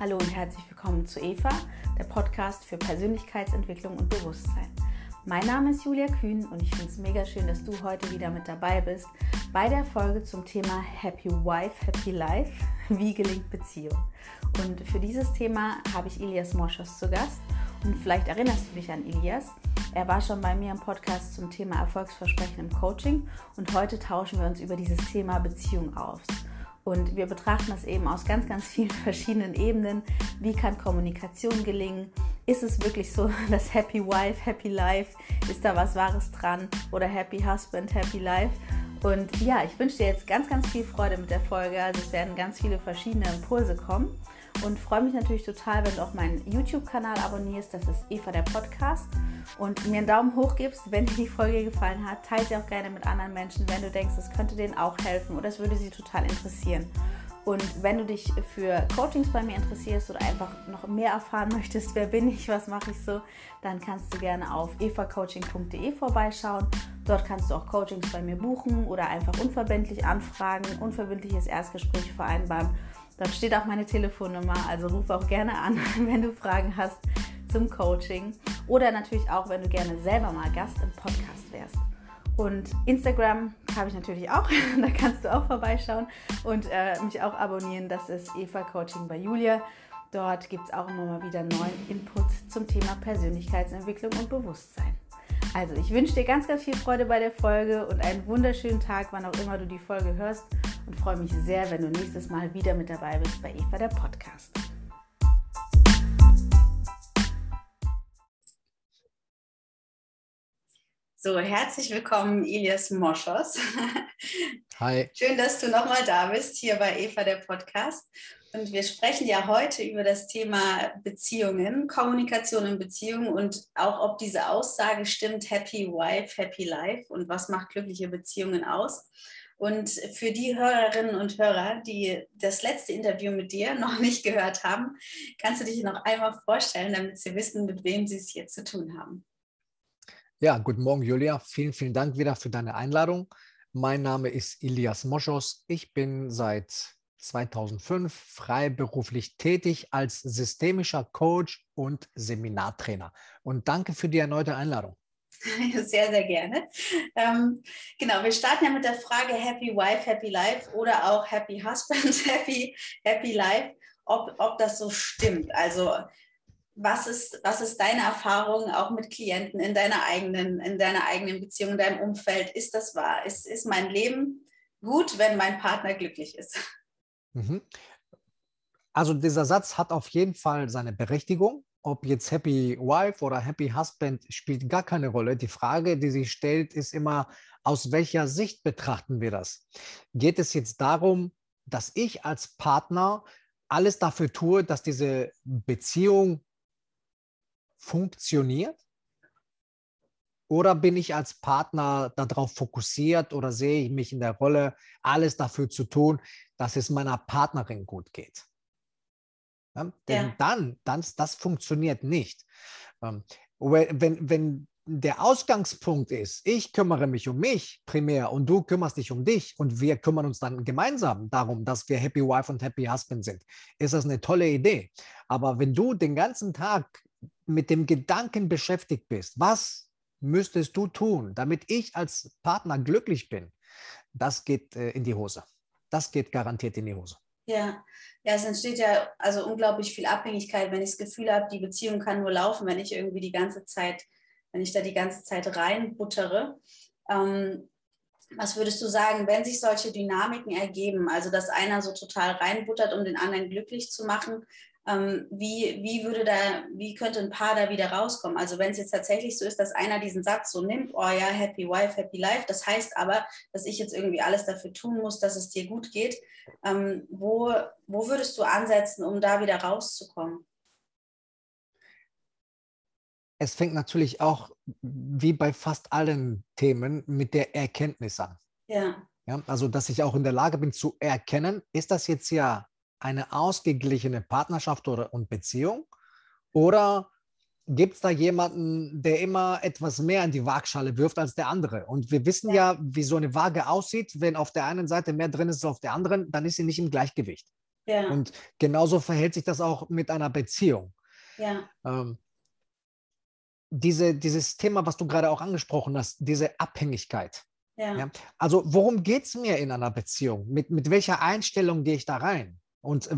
Hallo und herzlich willkommen zu Eva, der Podcast für Persönlichkeitsentwicklung und Bewusstsein. Mein Name ist Julia Kühn und ich finde es mega schön, dass du heute wieder mit dabei bist bei der Folge zum Thema Happy Wife, Happy Life. Wie gelingt Beziehung? Und für dieses Thema habe ich Ilias Moschos zu Gast. Und vielleicht erinnerst du dich an Ilias. Er war schon bei mir im Podcast zum Thema Erfolgsversprechen im Coaching und heute tauschen wir uns über dieses Thema Beziehung aus. Und wir betrachten das eben aus ganz, ganz vielen verschiedenen Ebenen. Wie kann Kommunikation gelingen? Ist es wirklich so, dass Happy Wife, Happy Life, ist da was Wahres dran? Oder Happy Husband, Happy Life? Und ja, ich wünsche dir jetzt ganz, ganz viel Freude mit der Folge. Also es werden ganz viele verschiedene Impulse kommen. Und freue mich natürlich total, wenn du auch meinen YouTube-Kanal abonnierst. Das ist Eva der Podcast und mir einen Daumen hoch gibst, wenn dir die Folge gefallen hat. Teile sie auch gerne mit anderen Menschen, wenn du denkst, es könnte denen auch helfen oder es würde sie total interessieren. Und wenn du dich für Coachings bei mir interessierst oder einfach noch mehr erfahren möchtest, wer bin ich, was mache ich so, dann kannst du gerne auf evacoaching.de vorbeischauen. Dort kannst du auch Coachings bei mir buchen oder einfach unverbindlich anfragen, unverbindliches Erstgespräch vereinbaren. Dort steht auch meine Telefonnummer, also ruf auch gerne an, wenn du Fragen hast zum Coaching oder natürlich auch, wenn du gerne selber mal Gast im Podcast wärst. Und Instagram habe ich natürlich auch, da kannst du auch vorbeischauen und äh, mich auch abonnieren. Das ist Eva Coaching bei Julia. Dort gibt es auch immer mal wieder neuen Input zum Thema Persönlichkeitsentwicklung und Bewusstsein. Also ich wünsche dir ganz, ganz viel Freude bei der Folge und einen wunderschönen Tag, wann auch immer du die Folge hörst und freue mich sehr, wenn du nächstes Mal wieder mit dabei bist bei Eva der Podcast. So, herzlich willkommen, Ilias Moschos. Hi. Schön, dass du nochmal da bist, hier bei Eva der Podcast. Und wir sprechen ja heute über das Thema Beziehungen, Kommunikation in Beziehungen und auch, ob diese Aussage stimmt, Happy Wife, Happy Life und was macht glückliche Beziehungen aus. Und für die Hörerinnen und Hörer, die das letzte Interview mit dir noch nicht gehört haben, kannst du dich noch einmal vorstellen, damit sie wissen, mit wem sie es hier zu tun haben. Ja, guten Morgen, Julia. Vielen, vielen Dank wieder für deine Einladung. Mein Name ist Ilias Moschos. Ich bin seit 2005 freiberuflich tätig als systemischer Coach und Seminartrainer. Und danke für die erneute Einladung. Sehr, sehr gerne. Ähm, genau, wir starten ja mit der Frage Happy Wife, Happy Life oder auch Happy Husband, Happy, Happy Life, ob, ob das so stimmt. Also was ist, was ist deine Erfahrung auch mit Klienten in deiner eigenen, in deiner eigenen Beziehung, in deinem Umfeld? Ist das wahr? Ist, ist mein Leben gut, wenn mein Partner glücklich ist? Mhm. Also dieser Satz hat auf jeden Fall seine Berechtigung. Ob jetzt Happy Wife oder Happy Husband spielt gar keine Rolle. Die Frage, die sich stellt, ist immer, aus welcher Sicht betrachten wir das? Geht es jetzt darum, dass ich als Partner alles dafür tue, dass diese Beziehung funktioniert? Oder bin ich als Partner darauf fokussiert oder sehe ich mich in der Rolle, alles dafür zu tun, dass es meiner Partnerin gut geht? Ja, denn ja. dann, dann, das funktioniert nicht. Ähm, wenn, wenn der Ausgangspunkt ist, ich kümmere mich um mich primär und du kümmerst dich um dich und wir kümmern uns dann gemeinsam darum, dass wir Happy Wife und Happy Husband sind, ist das eine tolle Idee. Aber wenn du den ganzen Tag mit dem Gedanken beschäftigt bist, was müsstest du tun, damit ich als Partner glücklich bin, das geht äh, in die Hose. Das geht garantiert in die Hose. Ja, ja, es entsteht ja also unglaublich viel Abhängigkeit, wenn ich das Gefühl habe, die Beziehung kann nur laufen, wenn ich irgendwie die ganze Zeit, wenn ich da die ganze Zeit reinbuttere. Ähm, was würdest du sagen, wenn sich solche Dynamiken ergeben, also dass einer so total reinbuttert, um den anderen glücklich zu machen, ähm, wie, wie würde da, wie könnte ein Paar da wieder rauskommen? Also wenn es jetzt tatsächlich so ist, dass einer diesen Satz so nimmt, oh ja, happy wife, happy life, das heißt aber, dass ich jetzt irgendwie alles dafür tun muss, dass es dir gut geht. Ähm, wo, wo würdest du ansetzen, um da wieder rauszukommen? Es fängt natürlich auch, wie bei fast allen Themen, mit der Erkenntnis an. Ja. ja. Also, dass ich auch in der Lage bin zu erkennen, ist das jetzt ja eine ausgeglichene Partnerschaft oder, und Beziehung? Oder gibt es da jemanden, der immer etwas mehr in die Waagschale wirft als der andere? Und wir wissen ja. ja, wie so eine Waage aussieht. Wenn auf der einen Seite mehr drin ist als auf der anderen, dann ist sie nicht im Gleichgewicht. Ja. Und genauso verhält sich das auch mit einer Beziehung. Ja. Ähm, diese, dieses Thema, was du gerade auch angesprochen hast, diese Abhängigkeit. Ja. Also worum geht es mir in einer Beziehung? Mit, mit welcher Einstellung gehe ich da rein? Und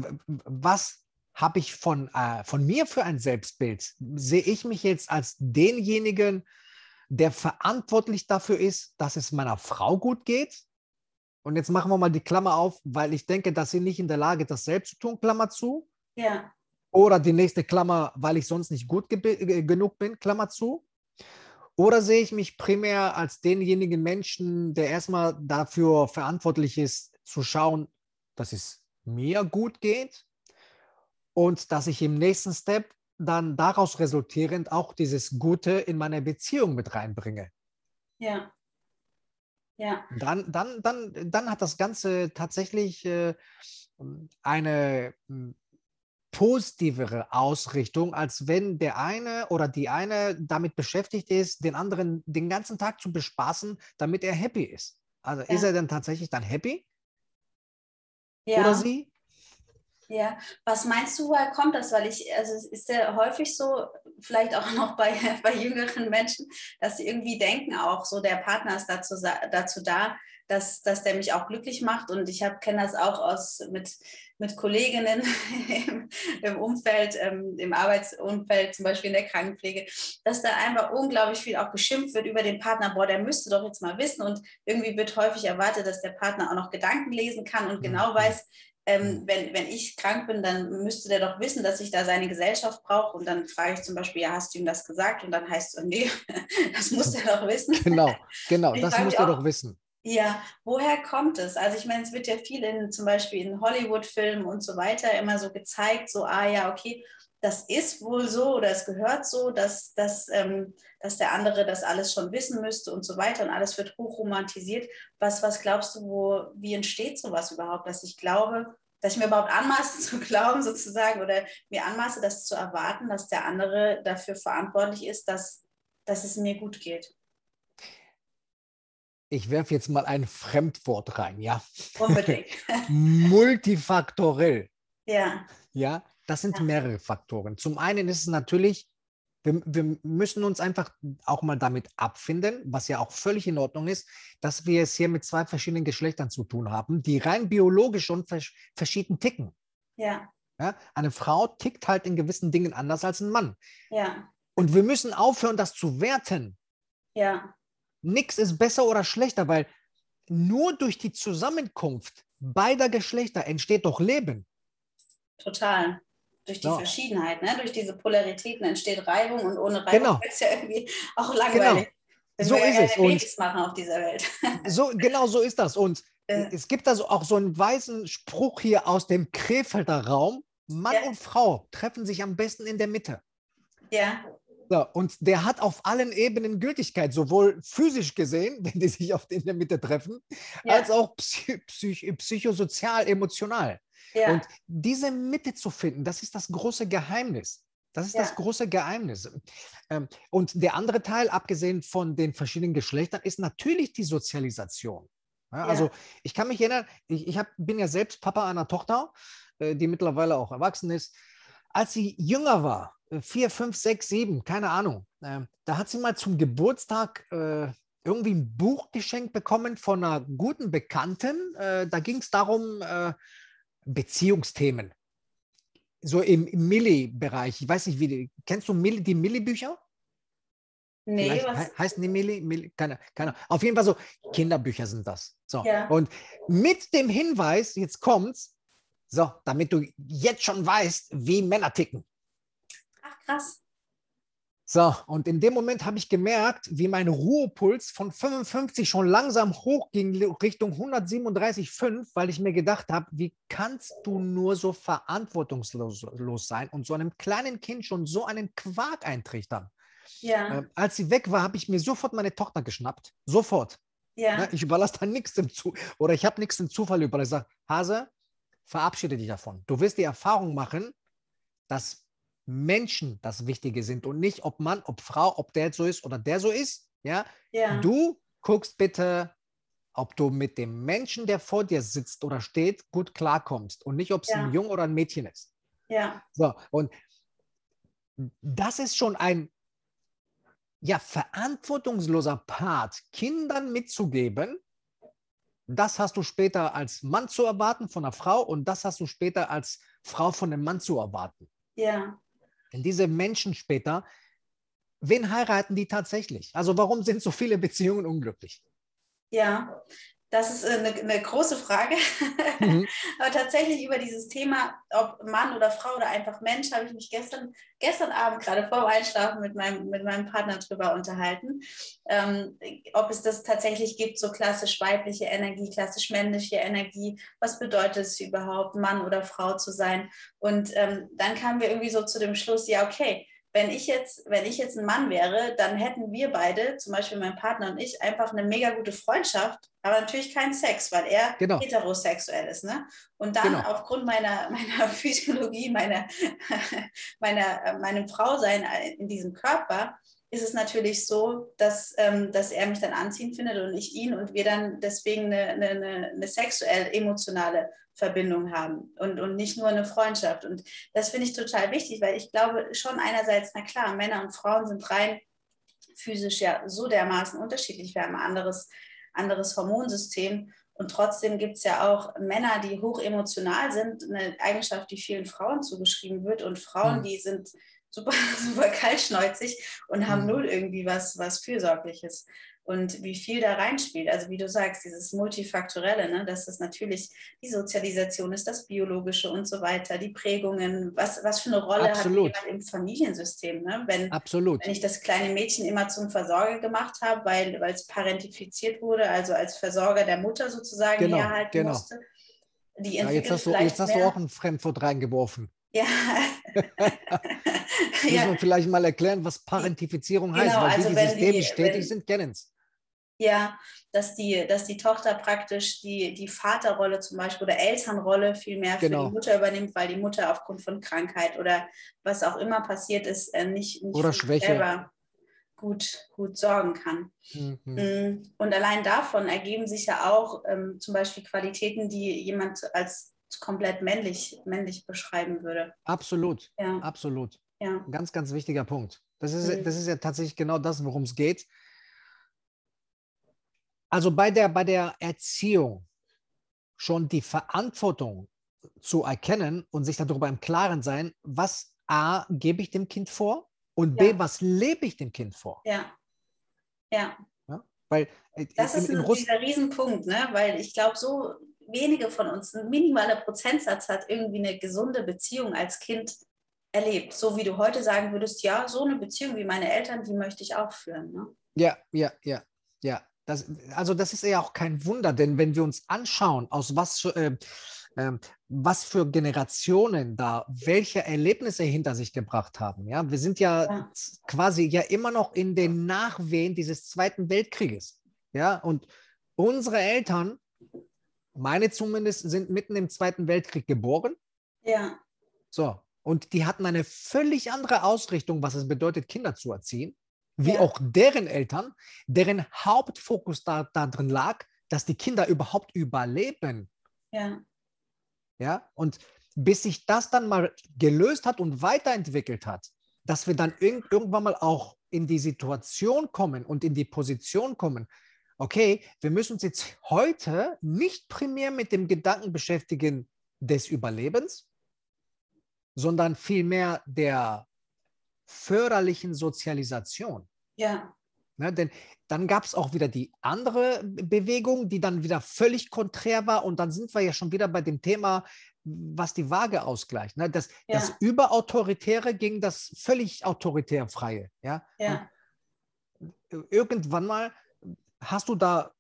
was habe ich von, äh, von mir für ein Selbstbild? Sehe ich mich jetzt als denjenigen, der verantwortlich dafür ist, dass es meiner Frau gut geht? Und jetzt machen wir mal die Klammer auf, weil ich denke, dass sie nicht in der Lage ist, das selbst zu tun, Klammer zu. Ja. Oder die nächste Klammer, weil ich sonst nicht gut ge genug bin, Klammer zu. Oder sehe ich mich primär als denjenigen Menschen, der erstmal dafür verantwortlich ist, zu schauen, dass es mir gut geht und dass ich im nächsten Step dann daraus resultierend auch dieses Gute in meine Beziehung mit reinbringe. Ja. Ja. Dann, dann, dann, dann hat das Ganze tatsächlich äh, eine hm, positivere Ausrichtung, als wenn der eine oder die eine damit beschäftigt ist, den anderen den ganzen Tag zu bespaßen, damit er happy ist. Also ja. ist er denn tatsächlich dann happy? Ja. Oder sie? Ja, was meinst du, woher kommt das? Weil ich, also es ist ja häufig so, vielleicht auch noch bei, bei jüngeren Menschen, dass sie irgendwie denken auch, so der Partner ist dazu, dazu da, dass, dass der mich auch glücklich macht. Und ich kenne das auch aus mit, mit Kolleginnen im, im Umfeld, ähm, im Arbeitsumfeld, zum Beispiel in der Krankenpflege, dass da einfach unglaublich viel auch geschimpft wird über den Partner. Boah, der müsste doch jetzt mal wissen. Und irgendwie wird häufig erwartet, dass der Partner auch noch Gedanken lesen kann und genau mhm. weiß, ähm, wenn, wenn ich krank bin, dann müsste der doch wissen, dass ich da seine Gesellschaft brauche. Und dann frage ich zum Beispiel, ja, hast du ihm das gesagt? Und dann heißt es, nee, das muss der doch wissen. Genau, genau, das muss er doch wissen. Ja, woher kommt es? Also ich meine, es wird ja viel in zum Beispiel in Hollywood-Filmen und so weiter immer so gezeigt, so, ah ja, okay, das ist wohl so oder es gehört so, dass, dass, ähm, dass der andere das alles schon wissen müsste und so weiter und alles wird hochromantisiert. Was, was glaubst du, wo, wie entsteht sowas überhaupt, dass ich glaube, dass ich mir überhaupt anmaße zu glauben sozusagen oder mir anmaße, das zu erwarten, dass der andere dafür verantwortlich ist, dass, dass es mir gut geht? Ich werfe jetzt mal ein Fremdwort rein, ja? Unbedingt. Multifaktorell. Ja. Ja, das sind ja. mehrere Faktoren. Zum einen ist es natürlich, wir, wir, müssen uns einfach auch mal damit abfinden, was ja auch völlig in Ordnung ist, dass wir es hier mit zwei verschiedenen Geschlechtern zu tun haben, die rein biologisch schon vers verschieden ticken. Ja. ja. Eine Frau tickt halt in gewissen Dingen anders als ein Mann. Ja. Und wir müssen aufhören, das zu werten. Ja nichts ist besser oder schlechter, weil nur durch die Zusammenkunft beider Geschlechter entsteht doch Leben. Total. Durch die ja. Verschiedenheit, ne? durch diese Polaritäten entsteht Reibung und ohne Reibung genau. ist ja irgendwie auch langweilig. Genau. So ist es. Babys machen auf dieser Welt. so, genau so ist das. Und äh. es gibt also auch so einen weisen Spruch hier aus dem Krefelder Raum. Mann ja. und Frau treffen sich am besten in der Mitte. Ja. So, und der hat auf allen Ebenen Gültigkeit, sowohl physisch gesehen, wenn die sich auf in der Mitte treffen, ja. als auch psych psych psychosozial, emotional. Ja. Und diese Mitte zu finden, das ist das große Geheimnis. Das ist ja. das große Geheimnis. Ähm, und der andere Teil, abgesehen von den verschiedenen Geschlechtern, ist natürlich die Sozialisation. Also ich kann mich erinnern, ich, ich hab, bin ja selbst Papa einer Tochter, äh, die mittlerweile auch erwachsen ist. Als sie jünger war, vier, fünf, sechs, sieben, keine Ahnung. Äh, da hat sie mal zum Geburtstag äh, irgendwie ein Buch geschenkt bekommen von einer guten Bekannten. Äh, da ging es darum, äh, Beziehungsthemen. So im, im Milli-Bereich. Ich weiß nicht, wie die, kennst du Milli, die Milli-Bücher? Nee, was? He heißen die Milli? Milli keine, keine. Auf jeden Fall so Kinderbücher sind das. So. Ja. Und mit dem Hinweis, jetzt kommt's, so, damit du jetzt schon weißt, wie Männer ticken. Krass. So, und in dem Moment habe ich gemerkt, wie mein Ruhepuls von 55 schon langsam hochging Richtung 137,5, weil ich mir gedacht habe, wie kannst du nur so verantwortungslos sein und so einem kleinen Kind schon so einen Quark eintrichtern? Ja. Äh, als sie weg war, habe ich mir sofort meine Tochter geschnappt. Sofort. Ja. Ne, ich überlasse da nichts dem Zufall oder ich habe nichts dem Zufall überlassen. Ich sage, Hase, verabschiede dich davon. Du wirst die Erfahrung machen, dass Menschen das Wichtige sind und nicht, ob Mann, ob Frau, ob der so ist oder der so ist. Ja, ja. du guckst bitte ob du mit dem Menschen, der vor dir sitzt oder steht, gut klarkommst und nicht, ob es Ja. ein Junge oder ein Mädchen ist. Ja, So, und das ist schon ein ja, verantwortungsloser Part, Kindern mitzugeben, das hast du später als Mann zu erwarten von einer Frau und das hast du später als Frau von einem Mann zu erwarten. ja, Denn diese Menschen später, wen heiraten die tatsächlich? Also warum sind so viele Beziehungen unglücklich? ja. Das ist äh, eine, eine große Frage. Mhm. Aber tatsächlich über dieses Thema, ob Mann oder Frau oder einfach Mensch, habe ich mich gestern, gestern Abend gerade vor dem Einschlafen mit meinem, mit meinem Partner drüber unterhalten. Ähm, ob es das tatsächlich gibt, so klassisch weibliche Energie, klassisch männliche Energie. Was bedeutet es überhaupt, Mann oder Frau zu sein? Und ähm, dann kamen wir irgendwie so zu dem Schluss, ja, okay, wenn ich jetzt, wenn ich jetzt ein Mann wäre, dann hätten wir beide, zum Beispiel mein Partner und ich, einfach eine mega gute Freundschaft, aber natürlich keinen Sex, weil er Genau. heterosexuell ist. Ne? Und dann Genau. aufgrund meiner, meiner Physiologie, meiner, meiner, äh, meinem Frausein in diesem Körper, ist es natürlich so, dass, ähm, dass er mich dann anziehen findet und ich ihn und wir dann deswegen eine, eine, eine, eine sexuell-emotionale Verbindung haben und, und nicht nur eine Freundschaft. Und das finde ich total wichtig, weil ich glaube schon einerseits, na klar, Männer und Frauen sind rein physisch ja so dermaßen unterschiedlich. Wir haben ein anderes, anderes Hormonsystem. Und trotzdem gibt es ja auch Männer, die hoch emotional sind, eine Eigenschaft, die vielen Frauen zugeschrieben wird. Und Frauen, Mhm. die sind super, super kaltschnäuzig und haben Mhm. null irgendwie was, was Fürsorgliches. Und wie viel da reinspielt, also wie du sagst, dieses Multifaktorelle, ne, dass das natürlich die Sozialisation ist, das Biologische und so weiter, die Prägungen, was, was für eine Rolle Absolut. hat jemand im Familiensystem, ne? wenn, Absolut. wenn ich das kleine Mädchen immer zum Versorger gemacht habe, weil es parentifiziert wurde, also als Versorger der Mutter sozusagen Genau, herhalten genau. musste. Die Ja, jetzt hast, du, jetzt hast du auch ein Fremdwort reingeworfen. Ja. Müssen ja, wir vielleicht mal erklären, was Parentifizierung heißt, Genau, weil also die, die wenn systemisch die- tätig sind, kennen es. ja, dass die, dass die Tochter praktisch die, die Vaterrolle zum Beispiel oder Elternrolle viel mehr für Genau. die Mutter übernimmt, weil die Mutter aufgrund von Krankheit oder was auch immer passiert ist, äh, nicht, nicht Oder für Schwäche. selber gut, gut sorgen kann. Mhm. Mm, Und allein davon ergeben sich ja auch ähm, zum Beispiel Qualitäten, die jemand als komplett männlich, männlich beschreiben würde. Absolut, Ja, absolut. ja, Ganz, ganz wichtiger Punkt. Das ist, Mhm. das ist ja tatsächlich genau das, worum es geht. Also bei der, bei der Erziehung schon die Verantwortung zu erkennen und sich darüber im Klaren sein, was A, gebe ich dem Kind vor und B, Ja. was lebe ich dem Kind vor? ja, ja. Weil äh, Das in, ist in ein, Russ dieser Riesenpunkt, ne? weil ich glaube, so wenige von uns, ein minimaler Prozentsatz hat irgendwie eine gesunde Beziehung als Kind erlebt. So wie du heute sagen würdest, ja, so eine Beziehung wie meine Eltern, die möchte ich auch führen. Ne? Ja, ja, ja, ja. Das, also das ist ja auch kein Wunder, denn wenn wir uns anschauen, aus was für, äh, ähm, was für Generationen da welche Erlebnisse hinter sich gebracht haben. Ja, wir sind ja, Ja. quasi ja immer noch in den Nachwehen dieses Zweiten Weltkrieges. Ja, und unsere Eltern, meine zumindest, sind mitten im Zweiten Weltkrieg geboren. Ja, So, und die hatten eine völlig andere Ausrichtung, was es bedeutet, Kinder zu erziehen, wie Ja. auch deren Eltern, deren Hauptfokus da, da drin lag, dass die Kinder überhaupt überleben. ja, Ja, und bis sich das dann mal gelöst hat und weiterentwickelt hat, dass wir dann irg irgendwann mal auch in die Situation kommen und in die Position kommen, okay, wir müssen uns jetzt heute nicht primär mit dem Gedanken beschäftigen des Überlebens, sondern vielmehr der förderlichen Sozialisation. ja, Ne, denn dann gab es auch wieder die andere Bewegung, die dann wieder völlig konträr war. Und dann sind wir ja schon wieder bei dem Thema, was die Waage ausgleicht. Ne? Das, Ja. das Überautoritäre gegen das völlig autoritär Freie. Ja? ja, irgendwann mal hast du da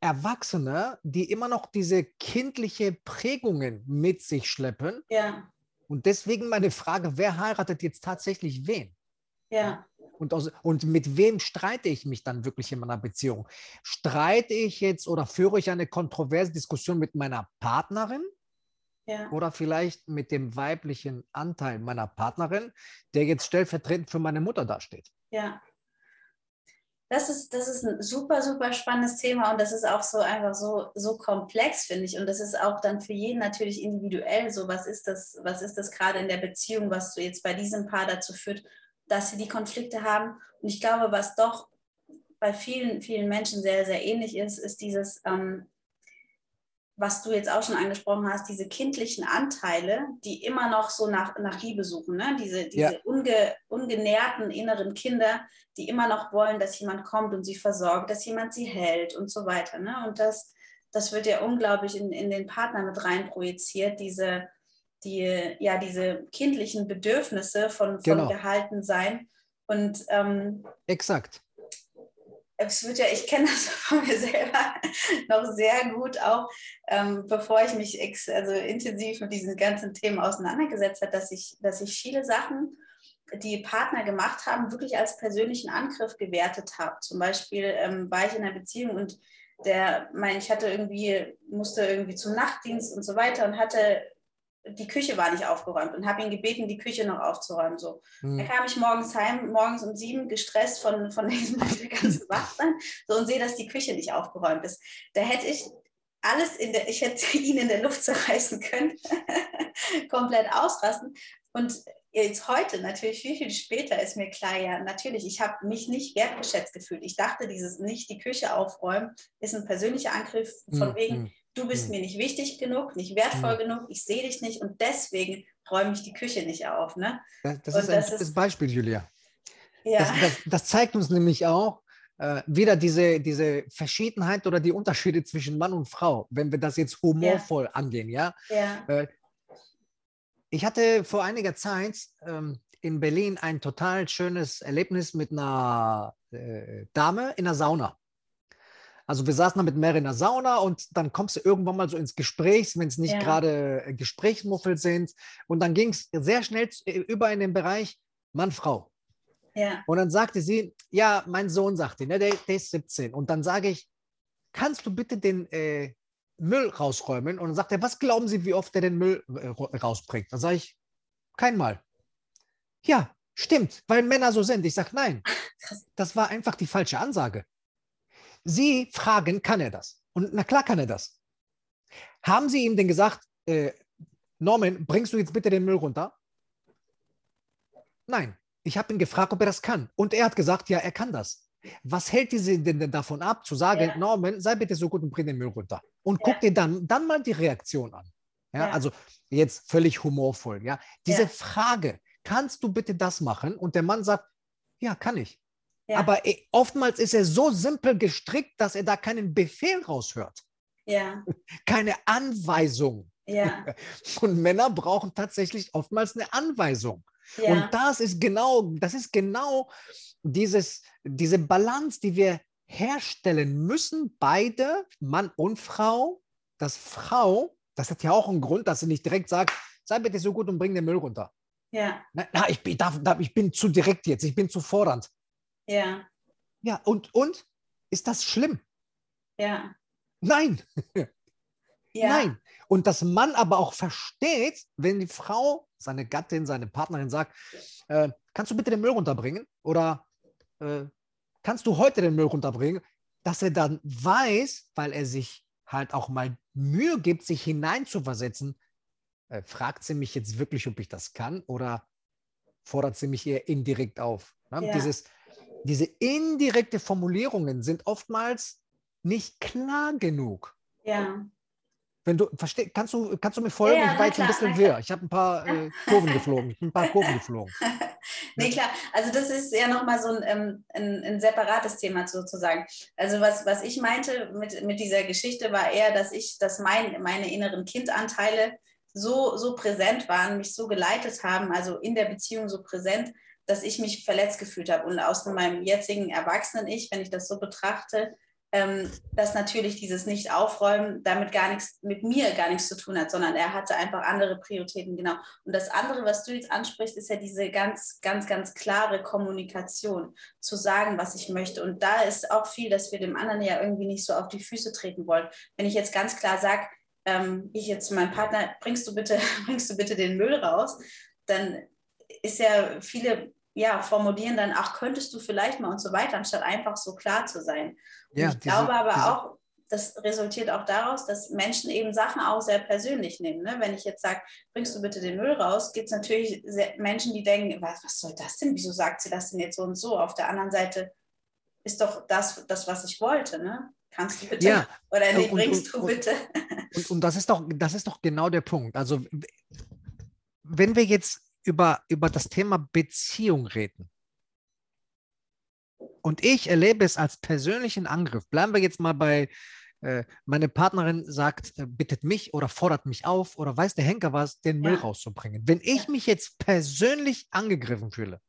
Erwachsene, die immer noch diese kindliche Prägungen mit sich schleppen. ja, Und deswegen meine Frage, wer heiratet jetzt tatsächlich wen? ja, Und, aus, und mit wem streite ich mich dann wirklich in meiner Beziehung? Streite ich jetzt oder führe ich eine kontroverse Diskussion mit meiner Partnerin ja, oder vielleicht mit dem weiblichen Anteil meiner Partnerin, der jetzt stellvertretend für meine Mutter dasteht? ja. Das ist, das ist ein super, super spannendes Thema und das ist auch so einfach so, so komplex, finde ich. Und das ist auch dann für jeden natürlich individuell so, was ist das, was ist das gerade in der Beziehung, was du jetzt bei diesem Paar dazu führt, dass sie die Konflikte haben. Und ich glaube, was doch bei vielen, vielen Menschen sehr, sehr ähnlich ist, ist dieses, ähm, was du jetzt auch schon angesprochen hast, diese kindlichen Anteile, die immer noch so nach, nach Liebe suchen, ne? diese, diese ja. unge, ungenährten inneren Kinder, die immer noch wollen, dass jemand kommt und sie versorgt, dass jemand sie hält und so weiter. Ne? Und das, das wird ja unglaublich in, in den Partner mit rein projiziert, diese, die, ja, diese kindlichen Bedürfnisse von, von genau. gehalten sein. Und ähm, exakt es wird ja, ich kenne das von mir selber noch sehr gut, auch ähm, bevor ich mich ex, also intensiv mit diesen ganzen Themen auseinandergesetzt habe, dass ich, dass ich viele Sachen, die Partner gemacht haben, wirklich als persönlichen Angriff gewertet habe. Zum Beispiel ähm, war ich in einer Beziehung und der, mein, ich hatte irgendwie, musste irgendwie zum Nachtdienst und so weiter und hatte die Küche war nicht aufgeräumt und habe ihn gebeten, die Küche noch aufzuräumen. So. Hm. Da kam ich morgens heim, morgens um sieben, gestresst von, von diesem ganzen Wachsein so, und sehe, dass die Küche nicht aufgeräumt ist. Da hätte ich alles in der, ich hätte ihn in der Luft zerreißen können, komplett ausrasten. Und jetzt heute, natürlich viel, viel später, ist mir klar, ja, natürlich, ich habe mich nicht wertgeschätzt gefühlt. Ich dachte, dieses nicht die Küche aufräumen ist ein persönlicher Angriff von hm, wegen, hm du bist hm. mir nicht wichtig genug, nicht wertvoll hm. genug, ich sehe dich nicht und deswegen räume ich die Küche nicht auf. Ne? Das, das ist ein das gutes Beispiel, Julia. Ja. Das, das, das, zeigt uns nämlich auch äh, wieder diese, diese Verschiedenheit oder die Unterschiede zwischen Mann und Frau, wenn wir das jetzt humorvoll ja. angehen. Ja? ja. Äh, ich hatte vor einiger Zeit ähm, in Berlin ein total schönes Erlebnis mit einer äh, Dame in der Sauna. Also wir saßen da mit mehreren in der Sauna und dann kommst du irgendwann mal so ins Gespräch, wenn es nicht ja. gerade äh, Gesprächsmuffel sind. Und dann ging es sehr schnell äh, über in den Bereich Mann-Frau. Ja. Und dann sagte sie, ja, mein Sohn sagte, ne, der, der ist 17. Und dann sage ich, kannst du bitte den äh, Müll rausräumen? Und dann sagt er, was glauben Sie, wie oft er den Müll äh, rausbringt? Dann sage ich, kein Mal. Ja, stimmt, weil Männer so sind. Ich sage, nein, das war einfach die falsche Ansage. Sie fragen, kann er das? Und na klar kann er das. Haben Sie ihm denn gesagt, äh, Norman, bringst du jetzt bitte den Müll runter? Nein, ich habe ihn gefragt, ob er das kann. Und er hat gesagt, ja, er kann das. Was hält diese denn davon ab, zu sagen, ja. Norman, sei bitte so gut und bring den Müll runter? Und ja. guck dir dann, dann mal die Reaktion an. Ja, ja. Also jetzt völlig humorvoll. Ja, diese Frage, kannst du bitte das machen? Und der Mann sagt, ja, kann ich. Ja. Aber äh, oftmals ist er so simpel gestrickt, dass er da keinen Befehl raushört. Ja. Keine Anweisung. Ja. Und Männer brauchen tatsächlich oftmals eine Anweisung. Ja. Und das ist genau, das ist genau dieses, diese Balance, die wir herstellen müssen, beide, Mann und Frau, dass Frau, das hat ja auch einen Grund, dass sie nicht direkt sagt, sei bitte so gut und bring den Müll runter. Ja. Na, ich, darf, ich bin zu direkt jetzt, ich bin zu fordernd. Ja. Ja, und, und? Ist das schlimm? Ja. Nein. ja. Nein. Und dass man aber auch versteht, wenn die Frau, seine Gattin, seine Partnerin sagt, äh, kannst du bitte den Müll runterbringen? Oder äh, kannst du heute den Müll runterbringen? Dass er dann weiß, weil er sich halt auch mal Mühe gibt, sich hineinzuversetzen, äh, fragt sie mich jetzt wirklich, ob ich das kann oder fordert sie mich eher indirekt auf? Ne? Ja. Dieses, diese indirekte Formulierungen sind oftmals nicht klar genug. Ja. Wenn du verstehst, kannst du, kannst du mir folgen? Ja, ich war jetzt ein bisschen wirr. Ich habe ein paar äh, Kurven geflogen. Ich bin ein paar Kurven geflogen. nee, klar. Also das ist ja nochmal so ein, ähm, ein, ein, separates Thema sozusagen. Also was, was ich meinte mit, mit dieser Geschichte war eher, dass ich, dass mein, meine inneren Kindanteile so, so präsent waren, mich so geleitet haben, also in der Beziehung so präsent, dass ich mich verletzt gefühlt habe. Und aus meinem jetzigen Erwachsenen-Ich, wenn ich das so betrachte, ähm, dass natürlich dieses Nicht-Aufräumen damit gar nichts, mit mir gar nichts zu tun hat, sondern er hatte einfach andere Prioritäten, genau. Und das andere, was du jetzt ansprichst, ist ja diese ganz, ganz, ganz klare Kommunikation, zu sagen, was ich möchte. Und da ist auch viel, dass wir dem anderen ja irgendwie nicht so auf die Füße treten wollen. Wenn ich jetzt ganz klar sage, ähm, ich jetzt zu meinem Partner, bringst du bitte, bringst du bitte den Müll raus, dann ist ja viele ja, formulieren dann, ach, könntest du vielleicht mal und so weiter, anstatt einfach so klar zu sein. Ja, ich diese- glaube aber diese- auch, das resultiert auch daraus, dass Menschen eben Sachen auch sehr persönlich nehmen. Ne? Wenn ich jetzt sage, bringst du bitte den Müll raus, gibt es natürlich Menschen, die denken, was, was soll das denn? Wieso sagt sie das denn jetzt so und so? Auf der anderen Seite ist doch das, das was ich wollte. Ne? Kannst du bitte? Ja, Oder nee, bringst und- du und- bitte? Und, und das, ist doch, das ist doch genau der Punkt. Also, wenn wir jetzt über, über das Thema Beziehung reden und ich erlebe es als persönlichen Angriff, bleiben wir jetzt mal bei, äh, meine Partnerin sagt, äh, bittet mich oder fordert mich auf oder weiß der Henker was, den Müll Ja. rauszubringen. Wenn ich mich jetzt persönlich angegriffen fühle,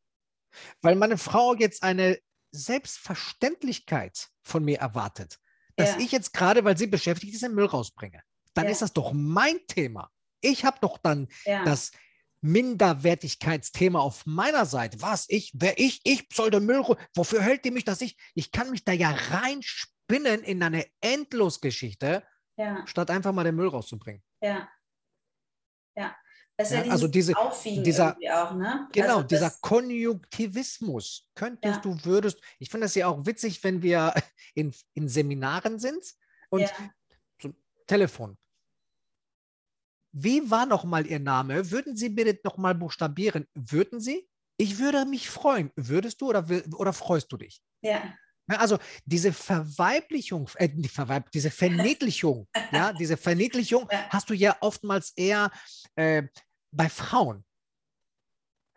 weil meine Frau jetzt eine Selbstverständlichkeit von mir erwartet, dass Ja. ich jetzt gerade, weil sie beschäftigt ist, den Müll rausbringe, dann Ja. ist das doch mein Thema. Ich habe doch dann das Minderwertigkeitsthema auf meiner Seite. Was? Ich, wer ich, ich soll den Müll, wofür hält die mich, dass ich, ich kann mich da ja reinspinnen in eine Endlosgeschichte, ja, statt einfach mal den Müll rauszubringen. ja. Ja. Ja, also diese- dieser- auch, ne? Genau, also dieser Konjunktivismus. Könntest Ja. du, würdest, ich finde das ja auch witzig, wenn wir in, in Seminaren sind und ja, Telefon. Wie war noch mal Ihr Name? Würden Sie bitte noch mal buchstabieren? Würden Sie? Ich würde mich freuen. Würdest du oder, oder freust du dich? ja, also diese Verweiblichung, äh, nicht Verweib, diese Verniedlichung, ja, diese Verniedlichung Ja. hast du ja oftmals eher äh, bei Frauen.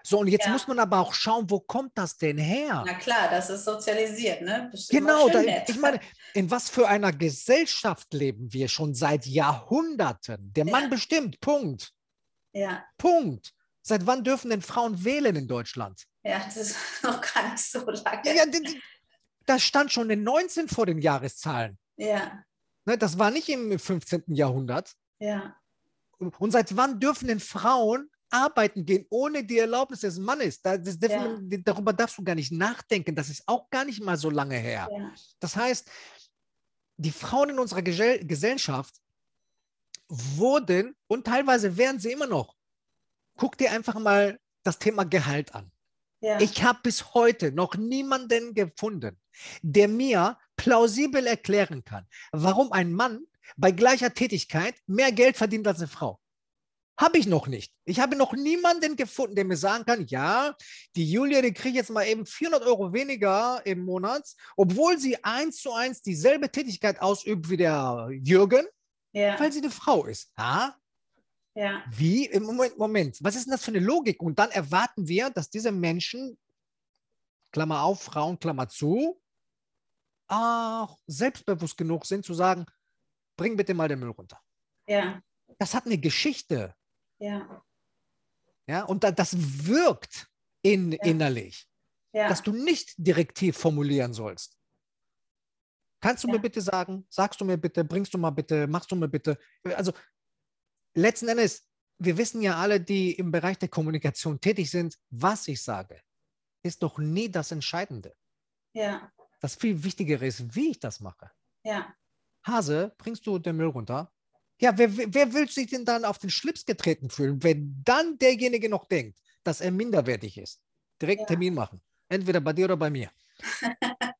So, und jetzt Ja. muss man aber auch schauen, wo kommt das denn her? na klar, das ist sozialisiert, ne? Immer Genau, da, ich meine, in was für einer Gesellschaft leben wir schon seit Jahrhunderten? Der Mann Ja. bestimmt, Punkt. Ja, Punkt. Seit wann dürfen denn Frauen wählen in Deutschland? ja, das ist noch gar nicht so lange. Ja, ja, das stand schon in 19 vor den Jahreszahlen. ja, Ne, das war nicht im 15. Jahrhundert. ja, Und seit wann dürfen denn Frauen arbeiten gehen ohne die Erlaubnis des Mannes? Da, das dürfen, Ja. darüber darfst du gar nicht nachdenken. Das ist auch gar nicht mal so lange her. ja, Das heißt, die Frauen in unserer Gesell Gesellschaft wurden und teilweise werden sie immer noch. Guck dir einfach mal das Thema Gehalt an. ja, Ich habe bis heute noch niemanden gefunden, der mir plausibel erklären kann, warum ein Mann bei gleicher Tätigkeit mehr Geld verdient als eine Frau. Habe ich noch nicht. Ich habe noch niemanden gefunden, der mir sagen kann, ja, die Julia, die kriegt jetzt mal eben 400 Euro weniger im Monat, obwohl sie eins zu eins dieselbe Tätigkeit ausübt wie der Jürgen, ja, weil sie eine Frau ist. Ah, ja, wie? Im Moment, Moment, was ist denn das für eine Logik? Und dann erwarten wir, dass diese Menschen, Klammer auf, Frauen, Klammer zu, auch selbstbewusst genug sind zu sagen, bring bitte mal den Müll runter. ja, Das hat eine Geschichte. Ja, Ja, und da, das wirkt in, Ja. innerlich, ja, dass du nicht direktiv formulieren sollst. Kannst du Ja. mir bitte sagen, sagst du mir bitte, bringst du mal bitte, machst du mir bitte. Also letzten Endes, wir wissen ja alle, die im Bereich der Kommunikation tätig sind, was ich sage, ist doch nie das Entscheidende. ja, Das viel Wichtigere ist, wie ich das mache. ja, Hase, bringst du den Müll runter? Ja, wer, wer will sich denn dann auf den Schlips getreten fühlen, wenn dann derjenige noch denkt, dass er minderwertig ist? Direkt Ja. Termin machen. Entweder bei dir oder bei mir.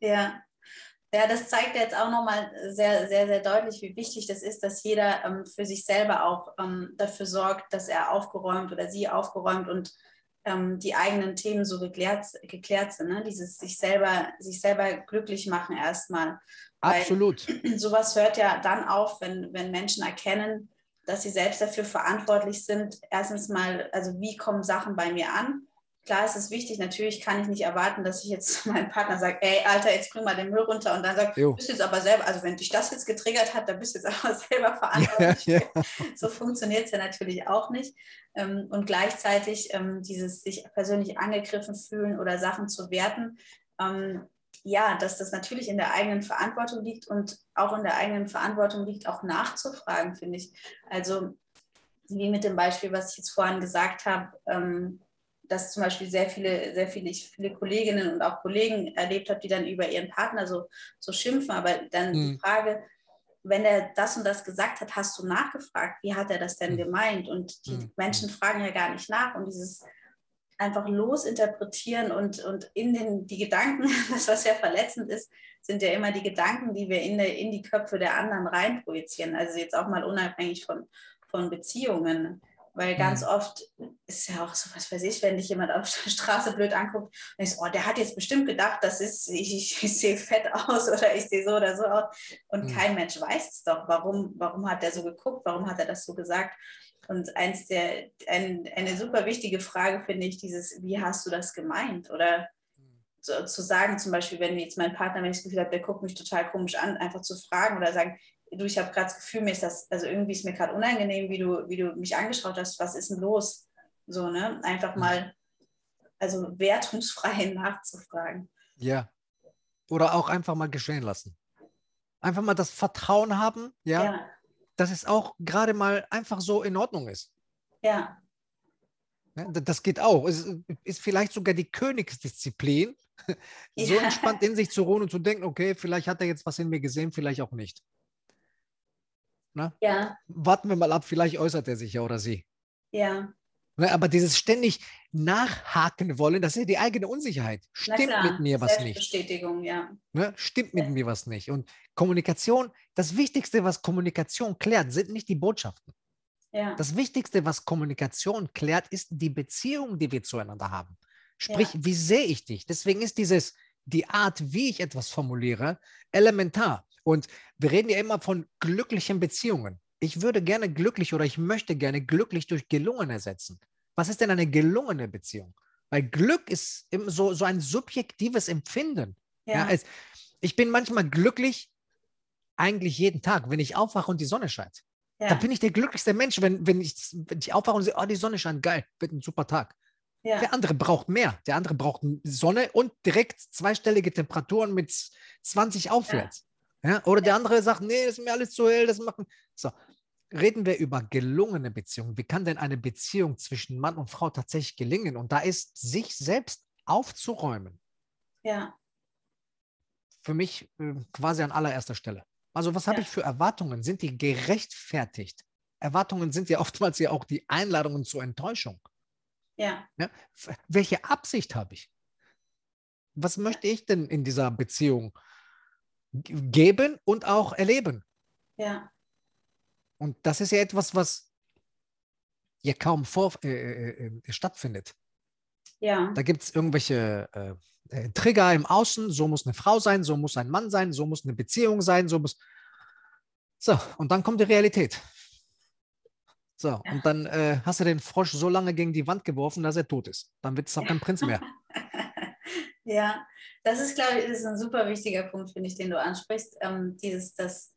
ja. Ja, das zeigt jetzt auch nochmal sehr, sehr, sehr deutlich, wie wichtig das ist, dass jeder ähm, für sich selber auch ähm, dafür sorgt, dass er aufgeräumt oder sie aufgeräumt und ähm, die eigenen Themen so geklärt, geklärt sind. Ne? Dieses sich selber, sich selber glücklich machen erstmal. Weil- Absolut. sowas hört ja dann auf, wenn, wenn Menschen erkennen, dass sie selbst dafür verantwortlich sind. Erstens mal, also wie kommen Sachen bei mir an? Klar ist es wichtig, natürlich kann ich nicht erwarten, dass ich jetzt zu meinem Partner sage, ey, Alter, jetzt bring mal den Müll runter und dann sage, bist jetzt aber selber, also wenn dich das jetzt getriggert hat, dann bist du jetzt aber selber verantwortlich. Ja, So funktioniert es ja natürlich auch nicht. Ähm, Und gleichzeitig ähm, dieses sich persönlich angegriffen fühlen oder Sachen zu werten, ähm, ja, dass das natürlich in der eigenen Verantwortung liegt und auch in der eigenen Verantwortung liegt, auch nachzufragen, finde ich. Also wie mit dem Beispiel, was ich jetzt vorhin gesagt habe, ähm, dass zum Beispiel sehr viele, sehr viele, viele Kolleginnen und auch Kollegen erlebt habe, die dann über ihren Partner so, so schimpfen. Aber dann die Mhm. Frage, wenn er das und das gesagt hat, hast du nachgefragt, wie hat er das denn Mhm. gemeint? Und die Mhm. Menschen fragen ja gar nicht nach. Und dieses einfach losinterpretieren und, und in den, die Gedanken, das was ja verletzend ist, sind ja immer die Gedanken, die wir in, der, in die Köpfe der anderen reinprojizieren. Also jetzt auch mal unabhängig von, von Beziehungen. Weil ganz mhm. oft ist ja auch so, was weiß ich, wenn dich jemand auf der Straße blöd anguckt und ich so, oh, der hat jetzt bestimmt gedacht, das ist, ich, ich sehe fett aus oder ich sehe so oder so aus. Und mhm. kein Mensch weiß es doch. Warum, warum hat er so geguckt? Warum hat er das so gesagt? Und eins der, ein, eine super wichtige Frage finde ich, dieses, wie hast du das gemeint? Oder so, zu sagen, zum Beispiel, wenn jetzt mein Partner, wenn ich das Gefühl habe, der guckt mich total komisch an, einfach zu fragen oder sagen, du, ich habe gerade das Gefühl, mir ist das, also irgendwie ist mir gerade unangenehm, wie du, wie du mich angeschaut hast, was ist denn los? So, ne? Einfach mhm. mal, also wertungsfrei nachzufragen. Ja. Oder auch einfach mal geschehen lassen. Einfach mal das Vertrauen haben, ja, ja. dass es auch gerade mal einfach so in Ordnung ist. Ja. ja das geht auch. Es ist vielleicht sogar die Königsdisziplin, so ja. entspannt in sich zu ruhen und zu denken, okay, vielleicht hat er jetzt was in mir gesehen, vielleicht auch nicht. Ne? Ja. Warten wir mal ab, vielleicht äußert er sich ja oder sie. Ja. Ne, aber dieses ständig nachhaken wollen, das ist ja die eigene Unsicherheit. Stimmt mit mir was nicht. Bestätigung, ja. Ne? Stimmt mit ja. mir was nicht. Und Kommunikation, das Wichtigste, was Kommunikation klärt, sind nicht die Botschaften. Ja. Das Wichtigste, was Kommunikation klärt, ist die Beziehung, die wir zueinander haben. Sprich, ja. wie sehe ich dich? Deswegen ist dieses, die Art, wie ich etwas formuliere, elementar. Und wir reden ja immer von glücklichen Beziehungen. Ich würde gerne glücklich oder ich möchte gerne glücklich durch gelungen ersetzen. Was ist denn eine gelungene Beziehung? Weil Glück ist so, so ein subjektives Empfinden. Ja. ja es, ich bin manchmal glücklich, eigentlich jeden Tag, wenn ich aufwache und die Sonne scheint. Ja. Da bin ich der glücklichste Mensch, wenn, wenn, ich, wenn ich aufwache und sehe, oh, die Sonne scheint, geil, wird ein super Tag. Ja. Der andere braucht mehr. Der andere braucht Sonne und direkt zweistellige Temperaturen mit 20 aufwärts. Ja, oder der andere sagt, nee, das ist mir alles zu hell, das machen. So, reden wir über gelungene Beziehungen. Wie kann denn eine Beziehung zwischen Mann und Frau tatsächlich gelingen? Und da ist sich selbst aufzuräumen. Ja. Für mich äh, quasi an allererster Stelle. Also, was ja. habe ich für Erwartungen? Sind die gerechtfertigt? Erwartungen sind ja oftmals ja auch die Einladungen zur Enttäuschung. Ja. ja. Welche Absicht habe ich? Was möchte ich denn in dieser Beziehung geben und auch erleben. Ja. Und das ist ja etwas, was ja kaum vor, äh, äh, äh stattfindet. Ja. Da gibt es irgendwelche äh, äh, Trigger im Außen, so muss eine Frau sein, so muss ein Mann sein, so muss eine Beziehung sein, so muss. So, und dann kommt die Realität. So, ja. und dann äh, hast du den Frosch so lange gegen die Wand geworfen, dass er tot ist. Dann wird es auch kein Prinz mehr. Ja, das ist, glaube ich, ist ein super wichtiger Punkt, finde ich, den du ansprichst. Ähm, dieses, dass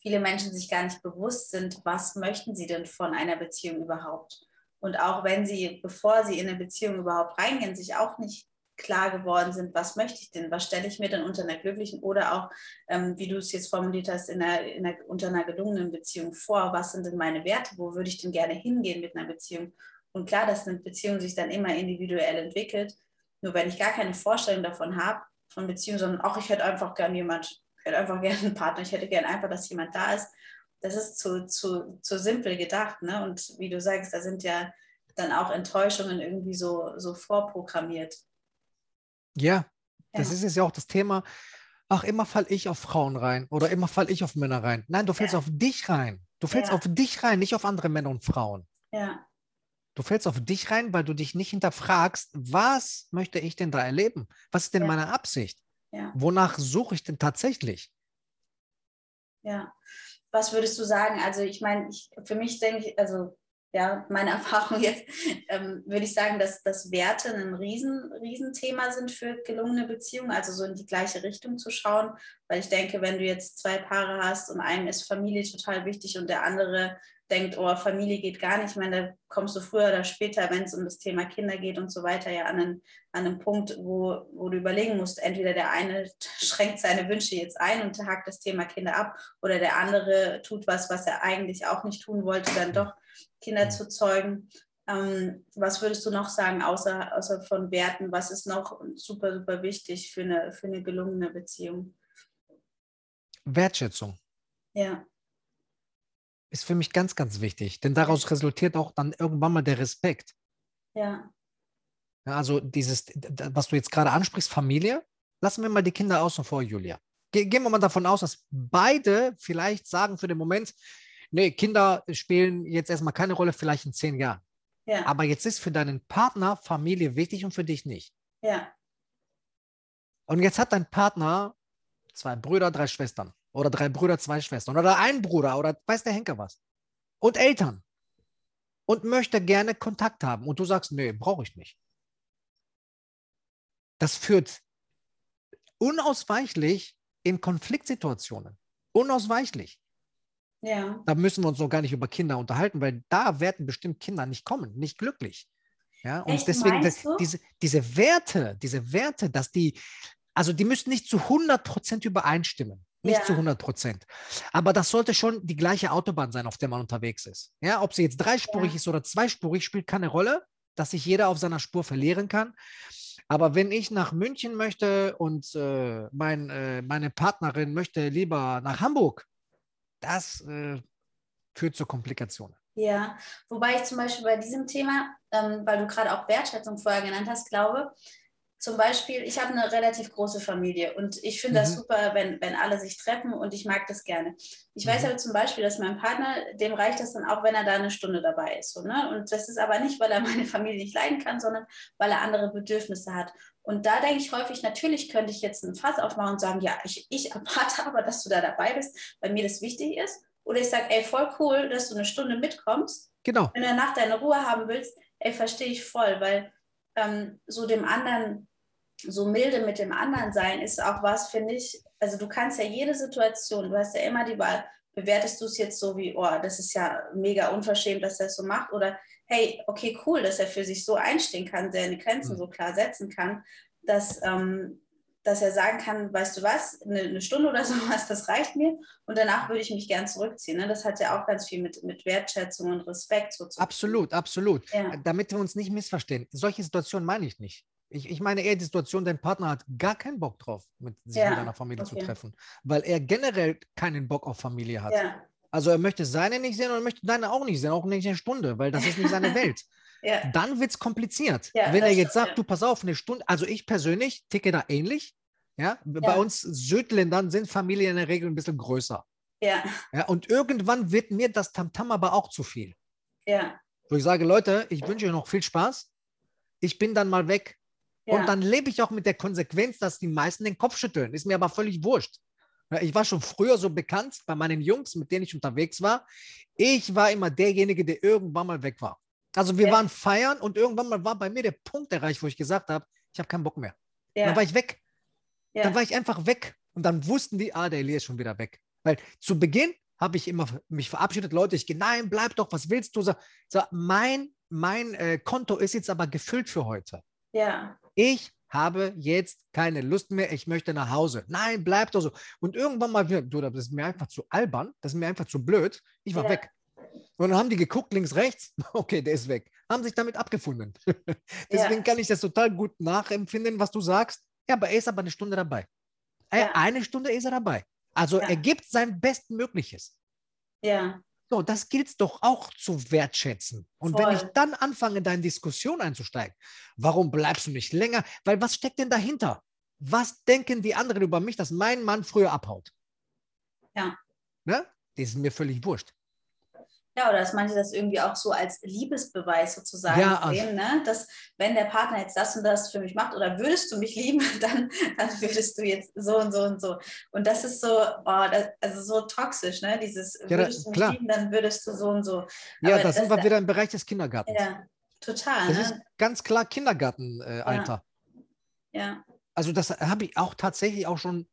viele Menschen sich gar nicht bewusst sind, was möchten sie denn von einer Beziehung überhaupt? Und auch wenn sie, bevor sie in eine Beziehung überhaupt reingehen, sich auch nicht klar geworden sind, was möchte ich denn, was stelle ich mir denn unter einer glücklichen oder auch, ähm, wie du es jetzt formuliert hast, in einer, in einer, unter einer gelungenen Beziehung vor, was sind denn meine Werte, wo würde ich denn gerne hingehen mit einer Beziehung? Und klar, dass eine Beziehung sich dann immer individuell entwickelt, nur wenn ich gar keine Vorstellung davon habe, von Beziehungen, sondern auch ich hätte einfach gern jemand, ich hätte einfach gerne einen Partner, ich hätte gern einfach, dass jemand da ist. Das ist zu, zu, zu simpel gedacht. Ne? Und wie du sagst, da sind ja dann auch Enttäuschungen irgendwie so, so vorprogrammiert. Ja, das ja. ist jetzt ja auch das Thema. Ach, immer fall ich auf Frauen rein oder immer fall ich auf Männer rein. Nein, du fällst ja. auf dich rein. Du fällst ja. auf dich rein, nicht auf andere Männer und Frauen. Ja. Du fällst auf dich rein, weil du dich nicht hinterfragst, was möchte ich denn da erleben? Was ist denn ja. meine Absicht? Ja. Wonach suche ich denn tatsächlich? Ja, was würdest du sagen? Also ich meine, ich, für mich denke ich, also ja, meine Erfahrung jetzt, ähm, würde ich sagen, dass, dass Werte ein riesen, Riesenthema sind für gelungene Beziehungen, also so in die gleiche Richtung zu schauen, weil ich denke, wenn du jetzt zwei Paare hast und einem ist Familie total wichtig und der andere denkt, oh, Familie geht gar nicht. Ich meine, da kommst du früher oder später, wenn es um das Thema Kinder geht und so weiter, ja an einen, an einen Punkt, wo, wo du überlegen musst, entweder der eine schränkt seine Wünsche jetzt ein und hakt das Thema Kinder ab oder der andere tut was, was er eigentlich auch nicht tun wollte, dann doch Kinder zu zeugen. Ähm, was würdest du noch sagen, außer, außer von Werten? Was ist noch super, super wichtig für eine, für eine gelungene Beziehung? Wertschätzung. Ja ist für mich ganz, ganz wichtig, denn daraus resultiert auch dann irgendwann mal der Respekt. Ja. Ja, also dieses, was du jetzt gerade ansprichst, Familie, lassen wir mal die Kinder außen vor, Julia. Ge gehen wir mal davon aus, dass beide vielleicht sagen für den Moment, nee, Kinder spielen jetzt erstmal keine Rolle, vielleicht in zehn Jahren. Ja. Aber jetzt ist für deinen Partner Familie wichtig und für dich nicht. Ja. Und jetzt hat dein Partner zwei Brüder, drei Schwestern. Oder drei Brüder, zwei Schwestern. Oder ein Bruder oder weiß der Henker was. Und Eltern. Und möchte gerne Kontakt haben. Und du sagst, nee, brauche ich nicht. Das führt unausweichlich in Konfliktsituationen. Unausweichlich. Ja. Da müssen wir uns noch gar nicht über Kinder unterhalten, weil da werden bestimmt Kinder nicht kommen, nicht glücklich. Ja, und Echt, deswegen das, diese, diese Werte, diese Werte, dass die, also die müssen nicht zu 100 Prozent übereinstimmen. Nicht ja. zu 100 Prozent. Aber das sollte schon die gleiche Autobahn sein, auf der man unterwegs ist. Ja, ob sie jetzt dreispurig ja. ist oder zweispurig, spielt keine Rolle, dass sich jeder auf seiner Spur verlieren kann. Aber wenn ich nach München möchte und äh, mein, äh, meine Partnerin möchte lieber nach Hamburg, das äh, führt zu Komplikationen. Ja, wobei ich zum Beispiel bei diesem Thema, ähm, weil du gerade auch Wertschätzung vorher genannt hast, glaube, zum Beispiel, ich habe eine relativ große Familie und ich finde mhm. das super, wenn, wenn alle sich treffen und ich mag das gerne. Ich mhm. weiß aber zum Beispiel, dass mein Partner, dem reicht das dann auch, wenn er da eine Stunde dabei ist. So, ne? Und das ist aber nicht, weil er meine Familie nicht leiden kann, sondern weil er andere Bedürfnisse hat. Und da denke ich häufig, natürlich könnte ich jetzt ein Fass aufmachen und sagen, ja, ich, ich erwarte aber, dass du da dabei bist, weil mir das wichtig ist. Oder ich sage, ey, voll cool, dass du eine Stunde mitkommst. Genau. Wenn du danach deine Ruhe haben willst, ey, verstehe ich voll, weil ähm, so dem anderen, so milde mit dem anderen sein, ist auch was, finde ich, also du kannst ja jede Situation, du hast ja immer die Wahl, bewertest du es jetzt so wie, oh, das ist ja mega unverschämt, dass er es so macht, oder hey, okay, cool, dass er für sich so einstehen kann, seine Grenzen mhm. so klar setzen kann, dass, ähm, dass er sagen kann, weißt du was, eine, eine, Stunde oder sowas, das reicht mir und danach würde ich mich gern zurückziehen. Ne? Das hat ja auch ganz viel mit, mit Wertschätzung und Respekt so zu Absolut, absolut. Ja. Damit wir uns nicht missverstehen. Solche Situationen meine ich nicht. Ich, ich meine eher die Situation, dein Partner hat gar keinen Bock drauf, mit sich ja. mit einer Familie okay. zu treffen, weil er generell keinen Bock auf Familie hat. Ja. Also er möchte seine nicht sehen und er möchte deine auch nicht sehen, auch nicht eine Stunde, weil das ist nicht seine Welt. ja. Dann wird es kompliziert. Ja, Wenn er jetzt sagt, ja. du pass auf, eine Stunde, also ich persönlich ticke da ähnlich. Ja? Bei uns Südländern sind Familien in der Regel ein bisschen größer. Ja. ja. Und irgendwann wird mir das Tamtam aber auch zu viel. Ja. Wo ich sage, Leute, ich wünsche euch noch viel Spaß. Ich bin dann mal weg. Und dann lebe ich auch mit der Konsequenz, dass die meisten den Kopf schütteln. Ist mir aber völlig wurscht. Ich war schon früher so bekannt bei meinen Jungs, mit denen ich unterwegs war. Ich war immer derjenige, der irgendwann mal weg war. Also wir ja. waren feiern und irgendwann mal war bei mir der Punkt erreicht, wo ich gesagt habe, ich habe keinen Bock mehr. Ja. Dann war ich weg. Ja. Dann war ich einfach weg. Und dann wussten die, ah, der Elias ist schon wieder weg. Weil zu Beginn habe ich immer mich verabschiedet, Leute, ich gehe, nein, bleib doch, was willst du? So, so mein mein äh, Konto ist jetzt aber gefüllt für heute. Ja. Ich habe jetzt keine Lust mehr, ich möchte nach Hause. Nein, bleib doch so. Und irgendwann mal wieder, du, das ist mir einfach zu albern, das ist mir einfach zu blöd. Ich war ja. weg. Und dann haben die geguckt, links, rechts. Okay, der ist weg. Haben sich damit abgefunden. Deswegen ja. kann ich das total gut nachempfinden, was du sagst. Ja, aber er ist aber eine Stunde dabei. Ja. Eine Stunde ist er dabei. Also er gibt sein Bestmögliches. Ja. So, das gilt es doch auch zu wertschätzen. Und Voll. wenn ich dann anfange, da in Diskussion einzusteigen, warum bleibst du nicht länger? Weil was steckt denn dahinter? Was denken die anderen über mich, dass mein Mann früher abhaut? Ja. Ne? Das ist mir völlig wurscht. Ja, oder dass manche das irgendwie auch so als Liebesbeweis sozusagen ja, also sehen, ne? dass wenn der Partner jetzt das und das für mich macht oder würdest du mich lieben, dann, dann würdest du jetzt so und so und so. Und das ist so, oh, das, also so toxisch, ne? Dieses ja, würdest du mich klar. lieben, dann würdest du so und so. Ja, da sind wir wieder im Bereich des Kindergartens. Ja, total. Das ne? ist ganz klar Kindergartenalter. Äh, ja. ja. Also das habe ich auch tatsächlich auch schon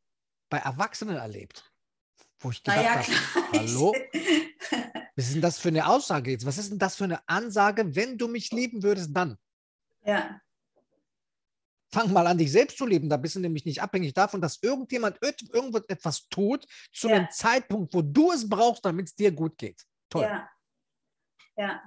bei Erwachsenen erlebt. Wo ich gedacht ja, habe, hallo? Was ist denn das für eine Aussage jetzt? Was ist denn das für eine Ansage? Wenn du mich lieben würdest, dann. Ja. Fang mal an, dich selbst zu lieben. Da bist du nämlich nicht abhängig davon, dass irgendjemand irgendwo etwas tut zu ja. einem Zeitpunkt, wo du es brauchst, damit es dir gut geht. Toll. Ja. Ja.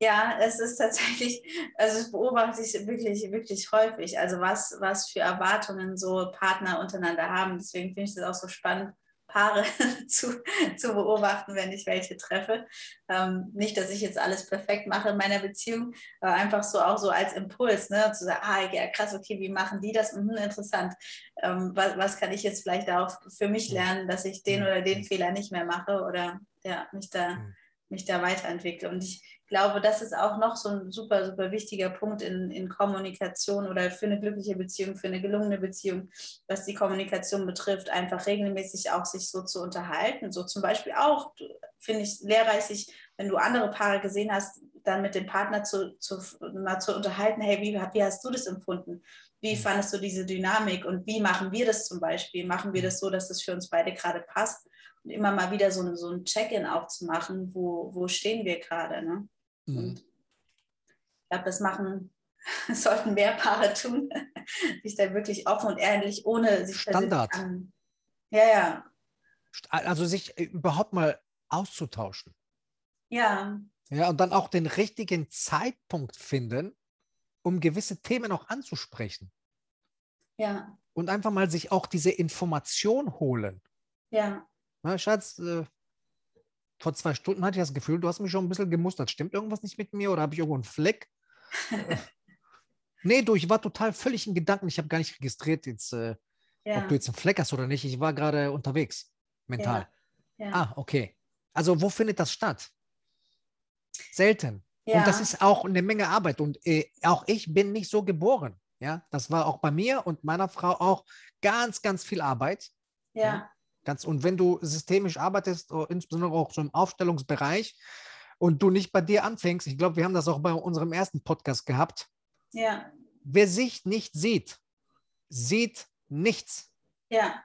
Ja, es ist tatsächlich, also das beobachte ich wirklich, wirklich häufig. Also was, was für Erwartungen so Partner untereinander haben. Deswegen finde ich das auch so spannend, Paare zu, zu beobachten, wenn ich welche treffe. Ähm, nicht, dass ich jetzt alles perfekt mache in meiner Beziehung, aber einfach so auch so als Impuls, ne, zu sagen, ah, ja, krass, okay, wie machen die das? Mhm, interessant. Ähm, was, was kann ich jetzt vielleicht auch für mich lernen, dass ich den oder den Fehler nicht mehr mache oder ja, mich da, mich da weiterentwickle. Und ich glaube, das ist auch noch so ein super, super wichtiger Punkt in, in Kommunikation oder für eine glückliche Beziehung, für eine gelungene Beziehung, was die Kommunikation betrifft, einfach regelmäßig auch sich so zu unterhalten. So zum Beispiel auch, finde ich, lehrreich, wenn du andere Paare gesehen hast, dann mit dem Partner zu, zu, mal zu unterhalten, hey, wie, wie hast du das empfunden? Wie fandest du diese Dynamik und wie machen wir das zum Beispiel? Machen wir das so, dass es für uns beide gerade passt? Und immer mal wieder so, so ein Check-in auch zu machen, wo, wo stehen wir gerade. Ne? Mhm. ich glaube, das machen, sollten mehr Paare tun, sich da wirklich offen und ehrlich, ohne sich Standard. An, ja, ja. Also sich äh, überhaupt mal auszutauschen. Ja. Ja, und dann auch den richtigen Zeitpunkt finden, um gewisse Themen auch anzusprechen. Ja. Und einfach mal sich auch diese Information holen. Ja. Na, Schatz, äh, vor zwei Stunden hatte ich das Gefühl, du hast mich schon ein bisschen gemustert. Stimmt irgendwas nicht mit mir oder habe ich irgendwo einen Fleck? nee, du, ich war total völlig in Gedanken. Ich habe gar nicht registriert, jetzt, äh, ja. ob du jetzt einen Fleck hast oder nicht. Ich war gerade unterwegs, mental. Ja. Ja. Ah, okay. Also, wo findet das statt? Selten. Und das ist auch eine Menge Arbeit. Und äh, auch ich bin nicht so geboren. Ja, das war auch bei mir und meiner Frau auch ganz, ganz viel Arbeit. Ja. Ganz, und wenn du systemisch arbeitest, äh, insbesondere auch so im Aufstellungsbereich, und du nicht bei dir anfängst, ich glaube, wir haben das auch bei unserem ersten Podcast gehabt. Ja. Wer sich nicht sieht, sieht nichts. Ja.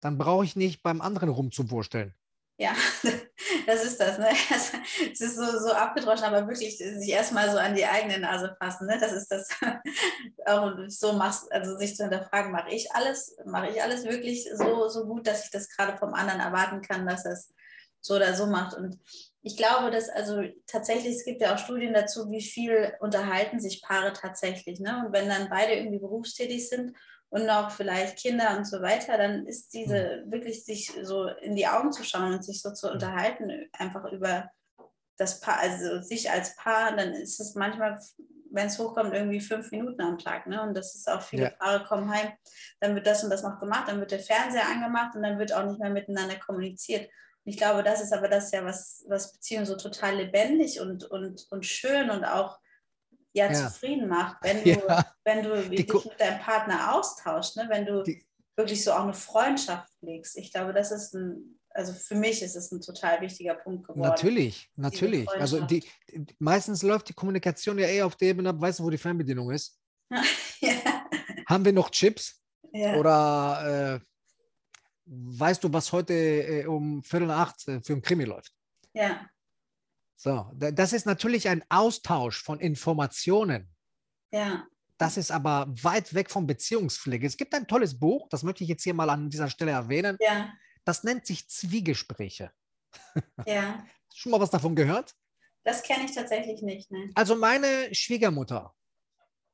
Dann brauche ich nicht beim anderen rumzuwursteln. Ja, das ist das. Ne? Es ist so, so abgedroschen, aber wirklich sich erstmal so an die eigene Nase fassen. Ne? Das ist das, auch so machst, also sich zu hinterfragen, mache ich alles, mache ich alles wirklich so, so gut, dass ich das gerade vom anderen erwarten kann, dass er es so oder so macht. Und ich glaube, dass also tatsächlich, es gibt ja auch Studien dazu, wie viel unterhalten sich Paare tatsächlich. Ne? Und wenn dann beide irgendwie berufstätig sind und noch vielleicht Kinder und so weiter, dann ist diese mhm. wirklich sich so in die Augen zu schauen und sich so zu mhm. unterhalten, einfach über das Paar, also sich als Paar, dann ist es manchmal, wenn es hochkommt, irgendwie fünf Minuten am Tag. Ne? Und das ist auch, viele ja. Paare kommen heim, dann wird das und das noch gemacht, dann wird der Fernseher angemacht und dann wird auch nicht mehr miteinander kommuniziert. Und ich glaube, das ist aber das ja, was, was Beziehungen so total lebendig und, und, und schön und auch ja, ja. zufrieden macht, wenn du, ja. wenn du dich mit deinem Partner austauschst, ne? wenn du die, wirklich so auch eine Freundschaft pflegst. Ich glaube, das ist ein, also für mich ist es ein total wichtiger Punkt geworden. Natürlich, natürlich. Also die, meistens läuft die Kommunikation ja eher auf der Ebene ab, weißt du, wo die Fernbedienung ist? ja. Haben wir noch Chips? Ja. Oder äh, weißt du, was heute äh, um Viertel nach acht äh, für ein Krimi läuft? Ja. So, das ist natürlich ein Austausch von Informationen. Ja. Das ist aber weit weg vom Beziehungspflege. Es gibt ein tolles Buch, das möchte ich jetzt hier mal an dieser Stelle erwähnen. Ja. Das nennt sich Zwiegespräche. Ja. Schon mal was davon gehört? Das kenne ich tatsächlich nicht. Ne? Also meine Schwiegermutter.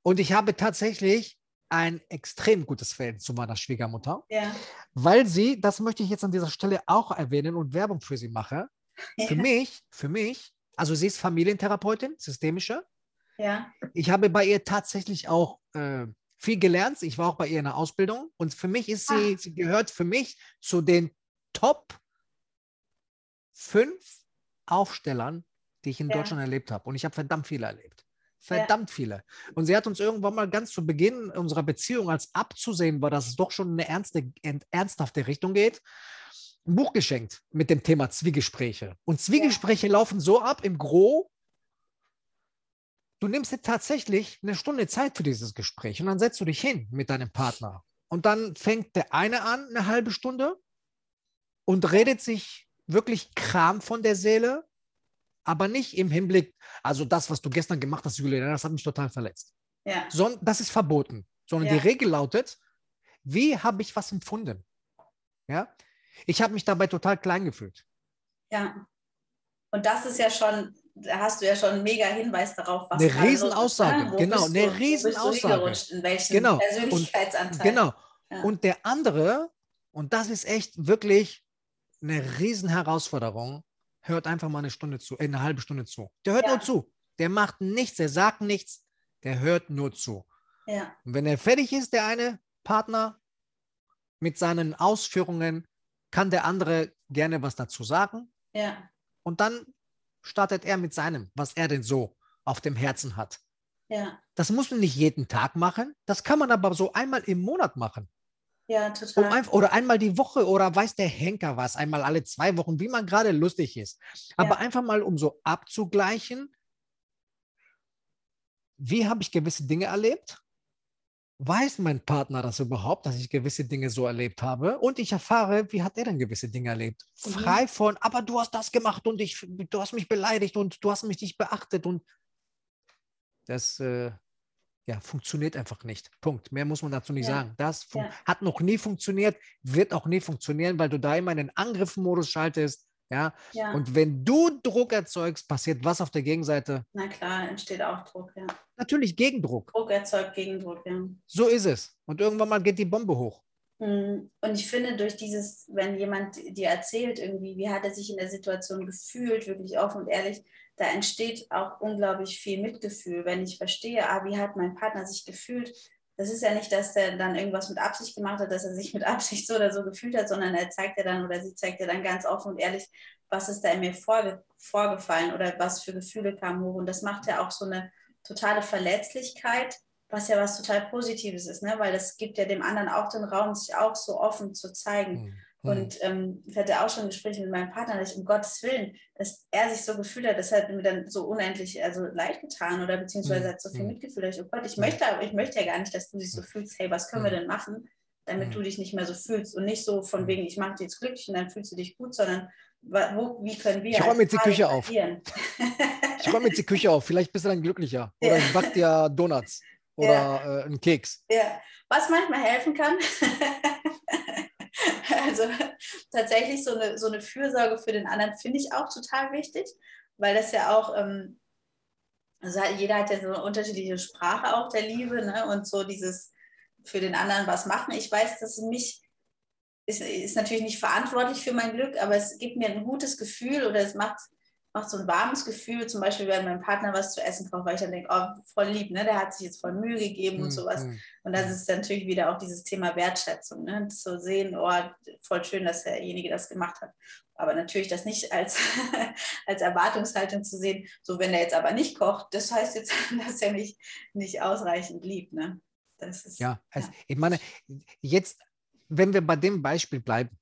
Und ich habe tatsächlich ein extrem gutes Verhältnis zu meiner Schwiegermutter, ja. weil sie, das möchte ich jetzt an dieser Stelle auch erwähnen und Werbung für sie mache. Ja. Für mich, für mich also sie ist Familientherapeutin, systemische. Ja. Ich habe bei ihr tatsächlich auch äh, viel gelernt. Ich war auch bei ihr in der Ausbildung und für mich ist sie, ah. sie gehört für mich zu den Top fünf Aufstellern, die ich in ja. Deutschland erlebt habe. Und ich habe verdammt viele erlebt. Verdammt ja. viele. Und sie hat uns irgendwann mal ganz zu Beginn unserer Beziehung, als abzusehen war, dass es doch schon in eine ernste, ernsthafte Richtung geht, ein Buch geschenkt mit dem Thema Zwiegespräche. Und Zwiegespräche ja. laufen so ab im Gro. Du nimmst dir tatsächlich eine Stunde Zeit für dieses Gespräch und dann setzt du dich hin mit deinem Partner. Und dann fängt der eine an, eine halbe Stunde, und redet sich wirklich Kram von der Seele, aber nicht im Hinblick, also das, was du gestern gemacht hast, Julia, das hat mich total verletzt. Ja. Son das ist verboten. Sondern ja. die Regel lautet, wie habe ich was empfunden? Ja, ich habe mich dabei total klein gefühlt. Ja. Und das ist ja schon, da hast du ja schon einen mega Hinweis darauf, was Eine Riesenaussage, ne? genau, eine du, Riesenaussage. in welchem genau. Persönlichkeitsanteil. Und, genau. Ja. Und der andere, Und das ist echt wirklich eine riesen Herausforderung. Hört einfach mal eine Stunde zu, äh, eine halbe Stunde zu. Der hört ja. nur zu. Der macht nichts, der sagt nichts, der hört nur zu. Ja. Und wenn er fertig ist, der eine Partner mit seinen Ausführungen, kann der andere gerne was dazu sagen. Ja. Und dann startet er mit seinem, was er denn so auf dem Herzen hat. Ja. Das muss man nicht jeden Tag machen. Das kann man aber so einmal im Monat machen. Ja, total. Um ein, oder einmal die Woche oder weiß der Henker was, einmal alle zwei Wochen, wie man gerade lustig ist. Aber ja. einfach mal, um so abzugleichen, wie habe ich gewisse Dinge erlebt? Weiß mein Partner das überhaupt, dass ich gewisse Dinge so erlebt habe? Und ich erfahre, wie hat er denn gewisse Dinge erlebt? Mhm. Frei von, aber du hast das gemacht und ich, du hast mich beleidigt und du hast mich nicht beachtet und das äh, ja, funktioniert einfach nicht. Punkt. Mehr muss man dazu nicht ja. sagen. Das ja. hat noch nie funktioniert, wird auch nie funktionieren, weil du da immer in den Angriffsmodus schaltest. Ja? ja? Und wenn du Druck erzeugst, passiert was auf der Gegenseite? Na klar, entsteht auch Druck, ja. Natürlich Gegendruck. Druck erzeugt Gegendruck, ja. So ist es. Und irgendwann mal geht die Bombe hoch. Hm, und ich finde, durch dieses, wenn jemand dir erzählt, irgendwie, wie hat er sich in der Situation gefühlt, wirklich offen und ehrlich, da entsteht auch unglaublich viel Mitgefühl, wenn ich verstehe, ah, wie hat mein Partner sich gefühlt. Das ist ja nicht, dass er dann irgendwas mit Absicht gemacht hat, dass er sich mit Absicht so oder so gefühlt hat, sondern er zeigt ja dann oder sie zeigt ja dann ganz offen und ehrlich, was ist da in mir vorge vorgefallen oder was für Gefühle kamen hoch. Und das macht ja auch so eine totale Verletzlichkeit, was ja was total Positives ist, ne? weil das gibt ja dem anderen auch den Raum, sich auch so offen zu zeigen. Mhm. Und ähm, ich hatte auch schon Gespräche mit meinem Partner, dass ich um Gottes Willen, dass er sich so gefühlt hat, das hat mir dann so unendlich also leid getan oder beziehungsweise mhm. hat so viel mhm. Mitgefühl. Ich, oh Gott, ich möchte, aber ich möchte ja gar nicht, dass du dich so fühlst, hey, was können wir denn machen, damit du dich nicht mehr so fühlst und nicht so von wegen, ich mache dich jetzt glücklich und dann fühlst du dich gut, sondern wo, wie können wir. Ich räume jetzt die Küche auf. ich räume jetzt die Küche auf, vielleicht bist du dann glücklicher. Oder ja. ich back dir Donuts oder ja. äh, einen Keks. Ja, was manchmal helfen kann. Also tatsächlich so eine, so eine Fürsorge für den anderen finde ich auch total wichtig, weil das ja auch, ähm, also jeder hat ja so eine unterschiedliche Sprache auch der Liebe ne? und so dieses für den anderen was machen. Ich weiß, dass mich ist, ist natürlich nicht verantwortlich für mein Glück, aber es gibt mir ein gutes Gefühl oder es macht macht so ein warmes Gefühl, zum Beispiel, wenn mein Partner was zu essen kocht, weil ich dann denke, oh, voll lieb, ne? der hat sich jetzt voll Mühe gegeben und mhm, sowas. Mhm. Und das ist natürlich wieder auch dieses Thema Wertschätzung, ne? zu sehen, oh, voll schön, dass derjenige das gemacht hat. Aber natürlich das nicht als, als Erwartungshaltung zu sehen, so wenn er jetzt aber nicht kocht, das heißt jetzt, dass er mich nicht ausreichend liebt. Ne? Das ist, ja, also, ja. ich meine, jetzt, wenn wir bei dem Beispiel bleiben?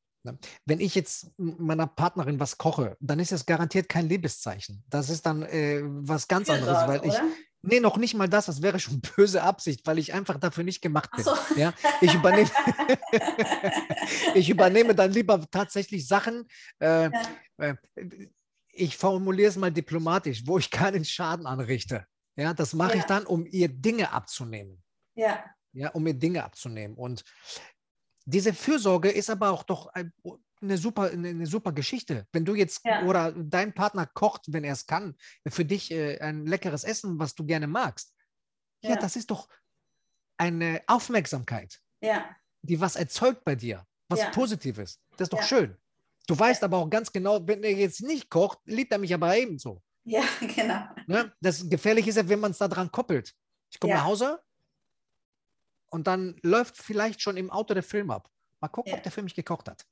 Wenn ich jetzt meiner Partnerin was koche, dann ist das garantiert kein Liebeszeichen. Das ist dann äh, was ganz Für anderes, weil ich. Nee, noch nicht mal das, das wäre schon böse Absicht, weil ich einfach dafür nicht gemacht bin. So. Ja? Ich, übernehme, ich übernehme dann lieber tatsächlich Sachen. Äh, ja. äh, ich formuliere es mal diplomatisch, wo ich keinen Schaden anrichte. Ja, das mache ja. ich dann, um ihr Dinge abzunehmen. Ja. Ja, um ihr Dinge abzunehmen. Und diese Fürsorge ist aber auch doch eine super, eine super Geschichte. Wenn du jetzt ja. oder dein Partner kocht, wenn er es kann, für dich äh, ein leckeres Essen, was du gerne magst, ja. ja, das ist doch eine Aufmerksamkeit, ja. die was erzeugt bei dir, was ja. Positives. Das ist doch schön. Du weißt aber auch ganz genau, wenn er jetzt nicht kocht, liebt er mich aber ebenso. Ja, genau. Ne? Das Gefährliche ist ja, wenn man es da dran koppelt. Ich komme nach Hause, und dann läuft vielleicht schon im Auto der Film ab. Mal gucken, ja. ob der für mich gekocht hat.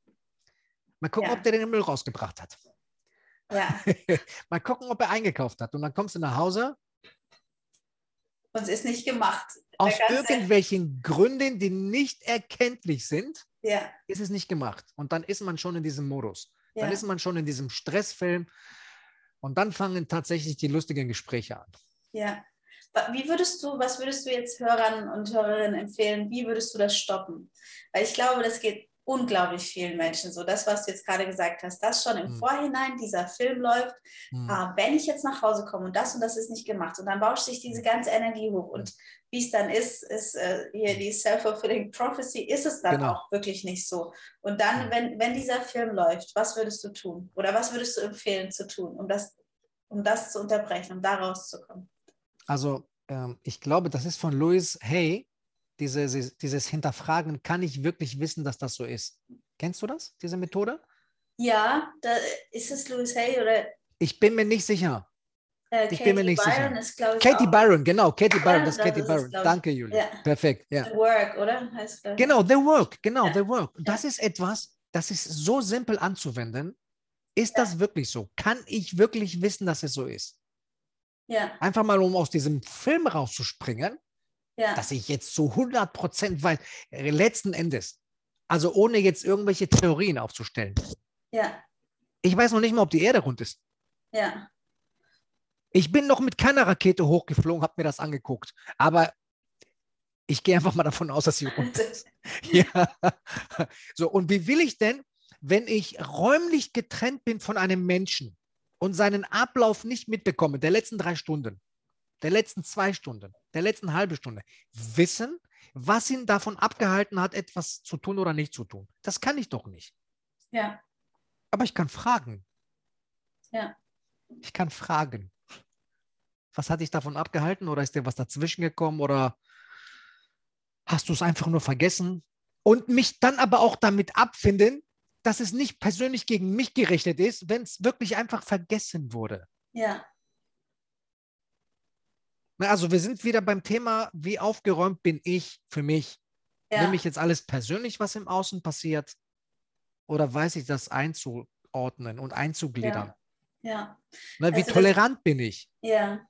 Mal gucken, ja. ob der den Müll rausgebracht hat. Ja. Mal gucken, ob er eingekauft hat. Und dann kommst du nach Hause. Und es ist nicht gemacht. Aus irgendwelchen Gründen, die nicht erkenntlich sind, ja. ist es nicht gemacht. Und dann ist man schon in diesem Modus. Dann ist man schon in diesem Stressfilm. Und dann fangen tatsächlich die lustigen Gespräche an. Ja. Wie würdest du, was würdest du jetzt Hörern und Hörerinnen empfehlen? Wie würdest du das stoppen? Weil ich glaube, das geht unglaublich vielen Menschen so. Das, was du jetzt gerade gesagt hast, dass schon im mhm. Vorhinein dieser Film läuft, mhm. ah, wenn ich jetzt nach Hause komme und das und das ist nicht gemacht und dann bauscht sich diese ganze Energie hoch und wie es dann ist, ist äh, hier die Self-Fulfilling Prophecy, ist es dann genau. auch wirklich nicht so. Und dann, wenn, wenn dieser Film läuft, was würdest du tun? Oder was würdest du empfehlen zu tun, um das, um das zu unterbrechen, um da rauszukommen? Also ähm, ich glaube, das ist von Louis Hay, dieses, dieses Hinterfragen, kann ich wirklich wissen, dass das so ist? Kennst du das, diese Methode? Ja, da, ist es Louis Hay oder Ich bin mir nicht sicher. äh, Ich Katie bin mir nicht Byron sicher. ist, ich, Katie auch Byron, genau, Katie Ja, Byron, das ist das Katie ist es, Byron. ich. Danke, Julia. Ja. Perfekt, ja. The Work, oder? Heißt, ich. Genau, The Work, genau, Ja. The Work. Das ist etwas, das ist so simpel anzuwenden. Ist das wirklich so? Kann ich wirklich wissen, dass es so ist? Ja, Einfach mal, um aus diesem Film rauszuspringen, ja, dass ich jetzt zu 100 Prozent weiß, äh, letzten Endes, also ohne jetzt irgendwelche Theorien aufzustellen. ja, Ich weiß noch nicht mal, ob die Erde rund ist. ja, Ich bin noch mit keiner Rakete hochgeflogen, habe mir das angeguckt. Aber ich gehe einfach mal davon aus, dass sie rund ist. Ja. So, und wie will ich denn, wenn ich räumlich getrennt bin von einem Menschen und seinen Ablauf nicht mitbekomme, der letzten drei Stunden, der letzten zwei Stunden, der letzten halbe Stunde, wissen, was ihn davon abgehalten hat, etwas zu tun oder nicht zu tun? Das kann ich doch nicht. ja, Aber ich kann fragen. Ja. Ich kann fragen. Was hat dich davon abgehalten oder ist dir was dazwischen gekommen oder hast du es einfach nur vergessen? Und mich dann aber auch damit abfinden, dass es nicht persönlich gegen mich gerichtet ist, wenn es wirklich einfach vergessen wurde. ja, Na, Also wir sind wieder beim Thema, wie aufgeräumt bin ich für mich? ja, Nehme ich jetzt alles persönlich, was im Außen passiert? Oder weiß ich das einzuordnen und einzugliedern? ja. Na, wie Also das- tolerant bin ich? Ja.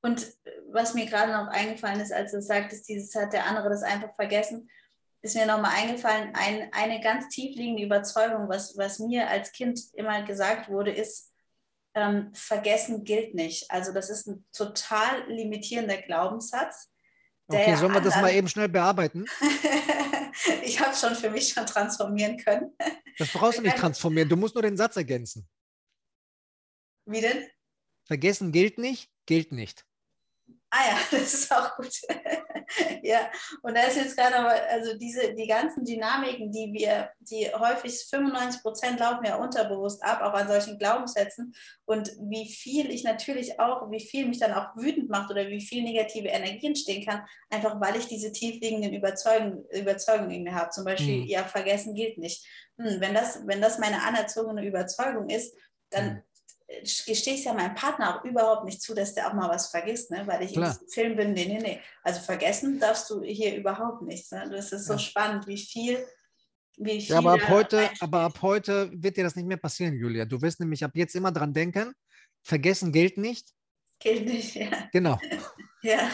Und was mir gerade noch eingefallen ist, als du sagtest, dieses hat der andere das einfach vergessen, ist mir nochmal eingefallen, ein, eine ganz tiefliegende Überzeugung, was, was mir als Kind immer gesagt wurde, ist, ähm, vergessen gilt nicht. Also das ist ein total limitierender Glaubenssatz. Okay, sollen wir das mal eben schnell bearbeiten? ich habe schon für mich schon transformieren können. Das brauchst du nicht transformieren. Du musst nur den Satz ergänzen. Wie denn? Vergessen gilt nicht, gilt nicht. Ah ja, das ist auch gut. ja, und da ist jetzt gerade aber, also diese, die ganzen Dynamiken, die wir, die häufig 95 Prozent laufen ja unterbewusst ab, auch an solchen Glaubenssätzen. Und wie viel ich natürlich auch, wie viel mich dann auch wütend macht oder wie viel negative Energie entstehen kann, einfach weil ich diese tiefliegenden Überzeugung, Überzeugungen in mir habe. Zum Beispiel, Mhm. ja, vergessen gilt nicht. Hm, wenn, das, wenn das meine anerzogene Überzeugung ist, dann Mhm. Gestehe ich es ja meinem Partner auch überhaupt nicht zu, dass der auch mal was vergisst, ne? weil ich Klar. diesem Film bin, nee, nee, nee. Also vergessen darfst du hier überhaupt nichts. Ne? Das ist so Ja. spannend, wie viel. Ja, aber ab heute, aber ab heute wird dir das nicht mehr passieren, Julia. Du wirst nämlich ab jetzt immer dran denken, vergessen gilt nicht. Gilt nicht, ja. Genau. ja.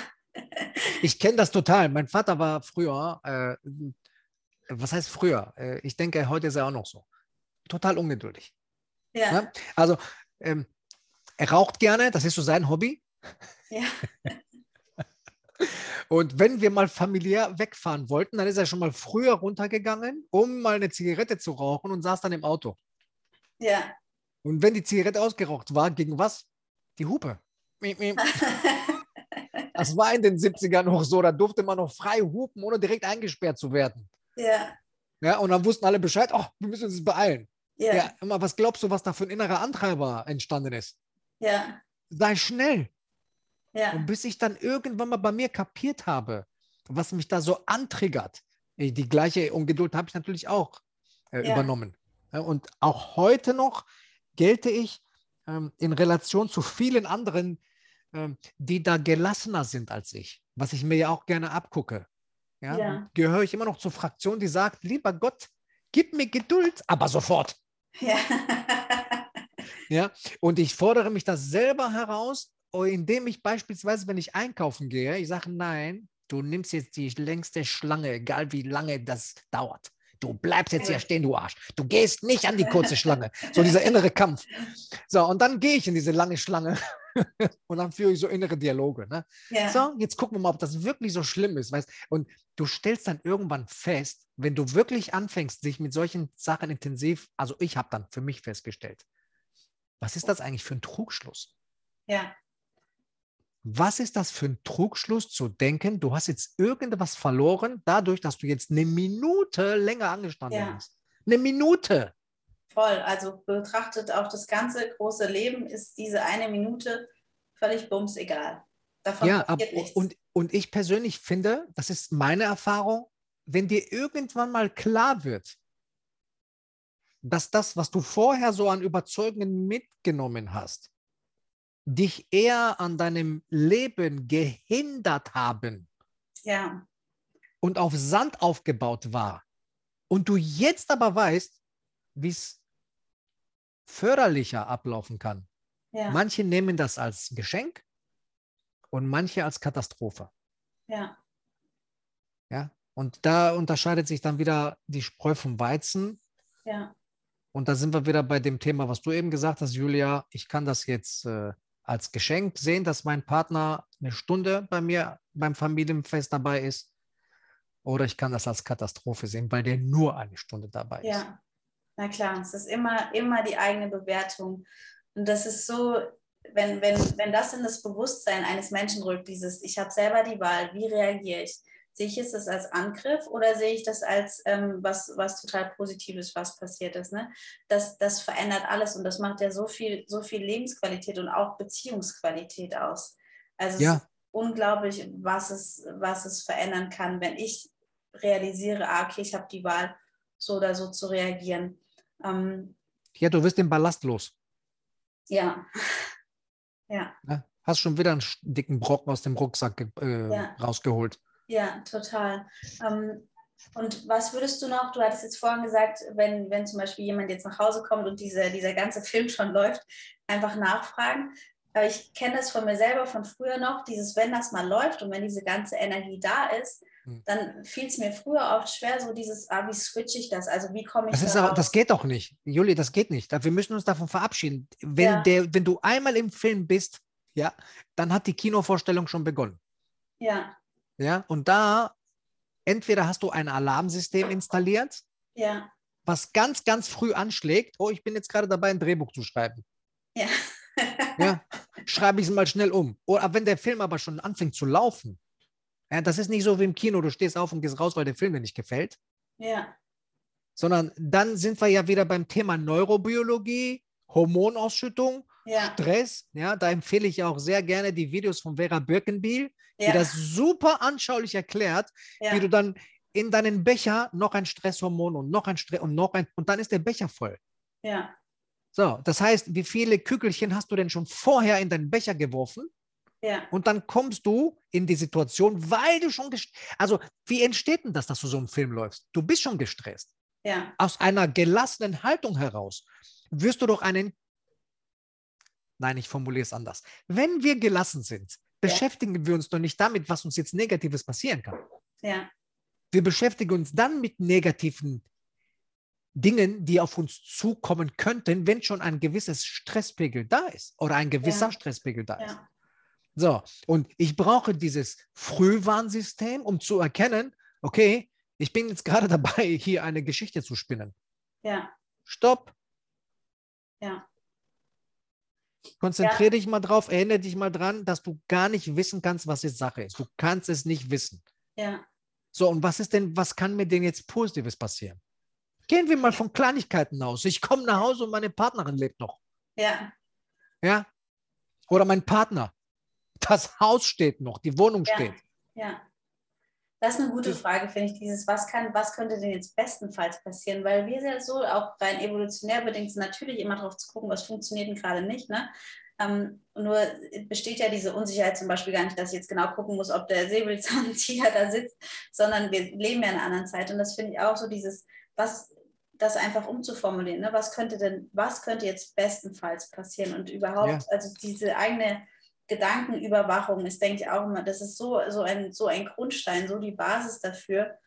Ich kenne das total. Mein Vater war früher, äh, was heißt früher? Äh, ich denke, heute ist er auch noch so. Total ungeduldig. Ja, Ne? Also, ähm, er raucht gerne, das ist so sein Hobby. ja, Und wenn wir mal familiär wegfahren wollten, dann ist er schon mal früher runtergegangen, um mal eine Zigarette zu rauchen und saß dann im Auto. ja. Und wenn die Zigarette ausgeraucht war, gegen was? Die Hupe. Das war in den 70ern noch so, da durfte man noch frei hupen, ohne direkt eingesperrt zu werden. ja, Ja, und dann wussten alle Bescheid, oh, wir müssen uns beeilen. Ja, Ja, was glaubst du, was da für ein innerer Antreiber entstanden ist? ja, Sei schnell. ja, Und bis ich dann irgendwann mal bei mir kapiert habe, was mich da so antriggert, eh, die gleiche Ungeduld habe ich natürlich auch äh, Ja. übernommen. Und auch heute noch gelte ich ähm, in Relation zu vielen anderen, ähm, die da gelassener sind als ich, was ich mir ja auch gerne abgucke. Ja, Ja. Gehöre ich immer noch zur Fraktion, die sagt, lieber Gott, gib mir Geduld, aber sofort. Ja, Ja, und ich fordere mich das selber heraus, indem ich beispielsweise, wenn ich einkaufen gehe, ich sage, nein, du nimmst jetzt die längste Schlange, egal wie lange das dauert. Du bleibst jetzt hier stehen, du Arsch. Du gehst nicht an die kurze Schlange. So dieser innere Kampf. So, und dann gehe ich in diese lange Schlange und dann führe ich so innere Dialoge. Ne? ja, So, jetzt gucken wir mal, ob das wirklich so schlimm ist. Weißt? Und du stellst dann irgendwann fest, wenn du wirklich anfängst, dich mit solchen Sachen intensiv, also ich habe dann für mich festgestellt, was ist das eigentlich für ein Trugschluss? ja, Was ist das für ein Trugschluss zu denken, du hast jetzt irgendwas verloren, dadurch, dass du jetzt eine Minute länger angestanden Ja. hast? Eine Minute. voll. Also betrachtet auch das ganze große Leben ist diese eine Minute völlig bums egal. Davon Ja, ab, und, und ich persönlich finde, das ist meine Erfahrung, wenn dir irgendwann mal klar wird, dass das, was du vorher so an Überzeugungen mitgenommen hast, dich eher an deinem Leben gehindert haben Ja, und auf Sand aufgebaut war und du jetzt aber weißt, wie es förderlicher ablaufen kann. ja, Manche nehmen das als Geschenk und manche als Katastrophe. ja, Ja? Und da unterscheidet sich dann wieder die Spreu vom Weizen. ja, Und da sind wir wieder bei dem Thema, was du eben gesagt hast, Julia. Ich kann das jetzt äh, als Geschenk sehen, dass mein Partner eine Stunde bei mir beim Familienfest dabei ist. Oder ich kann das als Katastrophe sehen, weil der nur eine Stunde dabei ist. ja. Na klar, es ist immer, immer die eigene Bewertung. Und das ist so, wenn, wenn, wenn das in das Bewusstsein eines Menschen rückt, dieses, ich habe selber die Wahl, wie reagiere ich? Sehe ich es das als Angriff oder sehe ich das als ähm, was, was total Positives, was passiert ist? Ne? Das, das verändert alles und das macht ja so viel, so viel Lebensqualität und auch Beziehungsqualität aus. Also es Ja. ist unglaublich, was es, was es verändern kann, wenn ich realisiere, ah, okay, ich habe die Wahl, so oder so zu reagieren. Ähm, Ja, du wirst den Ballast los. ja. Ja, Ne? Hast schon wieder einen dicken Brocken aus dem Rucksack äh, Ja. rausgeholt. Ja, total. Ähm, und was würdest du noch, du hattest jetzt vorhin gesagt, wenn, wenn zum Beispiel jemand jetzt nach Hause kommt und diese, dieser ganze Film schon läuft, einfach nachfragen. Aber ich kenne das von mir selber von früher noch, dieses, wenn das mal läuft und wenn diese ganze Energie da ist, Hm. dann fiel es mir früher oft schwer, so dieses, ah, wie switche ich das? Also wie komme ich Das, ist da auch, das geht doch nicht. Juli, das geht nicht. Wir müssen uns davon verabschieden. Wenn, Ja. der, wenn du einmal im Film bist, ja, dann hat die Kinovorstellung schon begonnen. Ja, Ja, und da entweder hast du ein Alarmsystem installiert, ja, was ganz, ganz früh anschlägt. Oh, ich bin jetzt gerade dabei, ein Drehbuch zu schreiben. ja. Ja, schreibe ich es mal schnell um. Oder wenn der Film aber schon anfängt zu laufen, ja, das ist nicht so wie im Kino, du stehst auf und gehst raus, weil der Film dir nicht gefällt, ja, sondern dann sind wir ja wieder beim Thema Neurobiologie, Hormonausschüttung, ja, Stress. Ja, da empfehle ich auch sehr gerne die Videos von Vera Birkenbiel, die ja, das super anschaulich erklärt, ja, wie du dann in deinen Becher noch ein Stresshormon und noch ein Stress und noch ein und dann ist der Becher voll. ja, So, das heißt, wie viele Kügelchen hast du denn schon vorher in deinen Becher geworfen? ja, Und dann kommst du in die Situation, weil du schon also wie entsteht denn das, dass du so einen Film läufst? Du bist schon gestresst. ja, Aus einer gelassenen Haltung heraus wirst du doch einen Nein, ich formuliere es anders. Wenn wir gelassen sind, beschäftigen wir uns doch nicht damit, was uns jetzt Negatives passieren kann. ja, Wir beschäftigen uns dann mit negativen Dingen, die auf uns zukommen könnten, wenn schon ein gewisses Stresspegel da ist oder ein gewisser Ja. Stresspegel da ist. ja, So, und ich brauche dieses Frühwarnsystem, um zu erkennen, okay, ich bin jetzt gerade dabei, hier eine Geschichte zu spinnen. ja, Stopp, ja, konzentriere dich mal drauf, erinnere dich mal dran, dass du gar nicht wissen kannst, was jetzt Sache ist. Du kannst es nicht wissen. ja, So, und was ist denn, was kann mir denn jetzt Positives passieren? Gehen wir mal von Kleinigkeiten aus. Ich komme nach Hause und meine Partnerin lebt noch. ja, Ja? Oder mein Partner. Das Haus steht noch, die Wohnung Ja. steht. ja. Das ist eine gute Frage, finde ich, dieses, was kann, was könnte denn jetzt bestenfalls passieren? Weil wir ja so, auch rein evolutionär bedingt, sind natürlich immer darauf zu gucken, was funktioniert denn gerade nicht, ne? Ähm, nur besteht ja diese Unsicherheit zum Beispiel gar nicht, dass ich jetzt genau gucken muss, ob der Säbelzahntiger da sitzt, sondern wir leben ja in einer anderen Zeit. Und das finde ich auch so dieses, was das einfach umzuformulieren, ne? was könnte denn, was könnte jetzt bestenfalls passieren und überhaupt, Ja. also diese eigene Gedankenüberwachung ist, denke ich auch immer, das ist so, so, ein, so ein Grundstein, so die Basis dafür,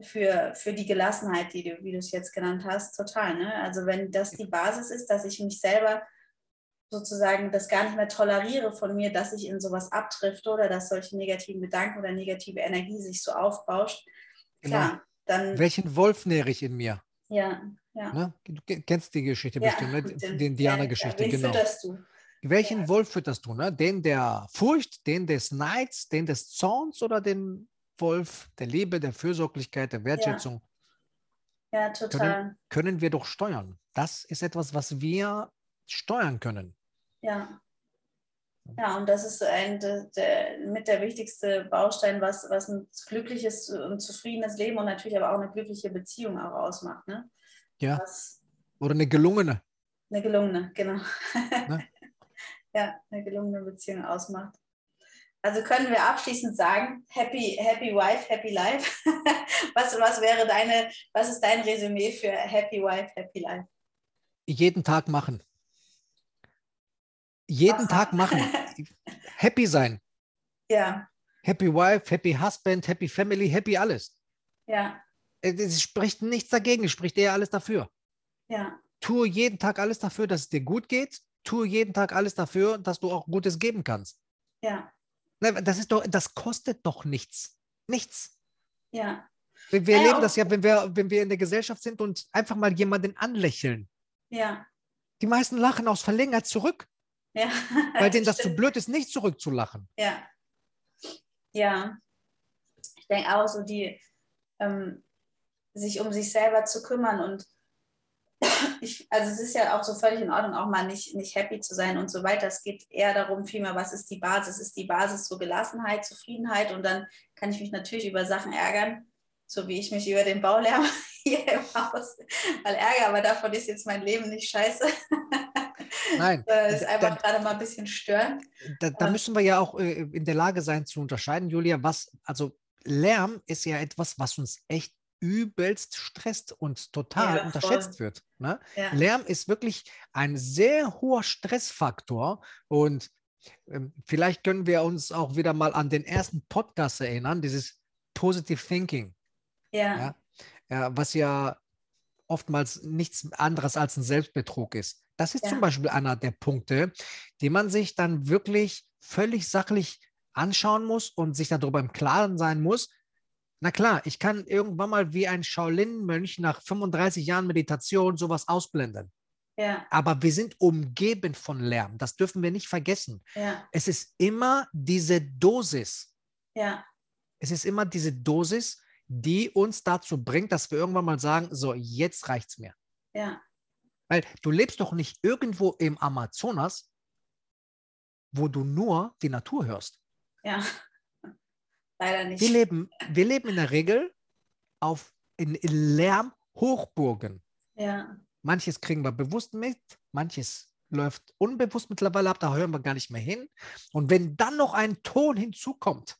für, für die Gelassenheit, die du, wie du es jetzt genannt hast, total. Ne? Also wenn das die Basis ist, dass ich mich selber sozusagen das gar nicht mehr toleriere von mir, dass ich in sowas abtrifte oder dass solche negativen Gedanken oder negative Energie sich so aufbauscht, klar, Genau. dann Welchen Wolf nähere ich in mir? ja, ja. Ne? Du ke- kennst die Geschichte ja, bestimmt, ne? die den- Indianergeschichte, ja, genau. fütterst du? Welchen Ja. Wolf fütterst du? Ne? Den der Furcht, den des Neids, den des Zorns oder den Wolf der Liebe, der Fürsorglichkeit, der Wertschätzung? Ja, total. Können wir doch steuern. Das ist etwas, was wir steuern können. Ja. Ja, und das ist ein, der, der, mit der wichtigste Baustein, was, was ein glückliches und zufriedenes Leben und natürlich aber auch eine glückliche Beziehung auch ausmacht. Ne? Ja. Was, Oder eine gelungene. Eine gelungene, genau. Ne? ja, eine gelungene Beziehung ausmacht. Also können wir abschließend sagen, happy, happy wife, happy life. was, was wäre deine, was ist dein Resümee für happy wife, happy life? Jeden Tag machen. Jeden Tag machen. happy sein. Ja. Happy wife, happy husband, happy family, happy alles. Ja. Es spricht nichts dagegen, es spricht eher alles dafür. Ja. Tue jeden Tag alles dafür, dass es dir gut geht. Tue jeden Tag alles dafür, dass du auch Gutes geben kannst. Ja. Das ist doch, das kostet doch nichts. Nichts. Ja. Wir, wir erleben das ja, wenn wir, wenn wir in der Gesellschaft sind und einfach mal jemanden anlächeln. Ja. Die meisten lachen aus Verlegenheit zurück. Ja. Weil denen das zu blöd ist, nicht zurückzulachen. Ja. Ja. Ich denke auch so, die ähm, sich um sich selber zu kümmern und ich, also es ist ja auch so völlig in Ordnung, auch mal nicht, nicht happy zu sein und so weiter. Es geht eher darum, vielmehr, was ist die Basis? Ist die Basis so Gelassenheit, Zufriedenheit und dann kann ich mich natürlich über Sachen ärgern, so wie ich mich über den Baulärm hier im Haus mal ärgere, aber davon ist jetzt mein Leben nicht scheiße. Nein. das ist einfach da, gerade mal ein bisschen störend. Da, da müssen wir ja auch äh, in der Lage sein zu unterscheiden, Julia, was, also Lärm ist ja etwas, was uns echt übelst stresst und total ja, unterschätzt wird. Ne? Ja. Lärm ist wirklich ein sehr hoher Stressfaktor und ähm, vielleicht können wir uns auch wieder mal an den ersten Podcast erinnern, dieses Positive Thinking. Ja. ja was ja oftmals nichts anderes als ein Selbstbetrug ist. Das ist zum Beispiel einer der Punkte, die man sich dann wirklich völlig sachlich anschauen muss und sich darüber im Klaren sein muss, na klar, ich kann irgendwann mal wie ein Shaolin-Mönch nach 35 Jahren Meditation sowas ausblenden. Ja. Aber wir sind umgeben von Lärm. Das dürfen wir nicht vergessen. Ja. Es ist immer diese Dosis. Ja. Es ist immer diese Dosis, die uns dazu bringt, dass wir irgendwann mal sagen, so, jetzt reicht's mir. Ja. Weil du lebst doch nicht irgendwo im Amazonas, wo du nur die Natur hörst. Ja. Leider nicht. Wir leben, wir leben in der Regel auf, in, in Lärmhochburgen. Ja. Manches kriegen wir bewusst mit, manches läuft unbewusst mittlerweile ab, da hören wir gar nicht mehr hin. Und wenn dann noch ein Ton hinzukommt,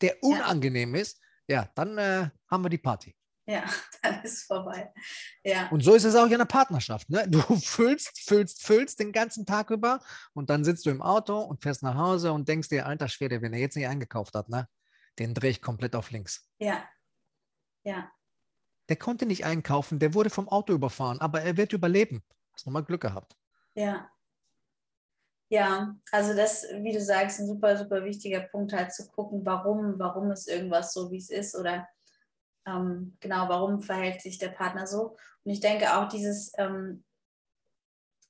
der unangenehm ja. ist, ja, dann äh, haben wir die Party. Ja, dann ist vorbei. Ja. Und so ist es auch in einer Partnerschaft. Ne? Du füllst, füllst, füllst den ganzen Tag über und dann sitzt du im Auto und fährst nach Hause und denkst dir, alter Schwede, wenn er jetzt nicht eingekauft hat, ne? Den drehe ich komplett auf links. Ja. Ja. Der konnte nicht einkaufen, der wurde vom Auto überfahren, aber er wird überleben. Hast nochmal Glück gehabt. Ja. Ja, also das, wie du sagst, ein super, super wichtiger Punkt, halt zu gucken, warum, warum ist irgendwas so, wie es ist oder ähm, genau, warum verhält sich der Partner so. Und ich denke auch dieses ähm,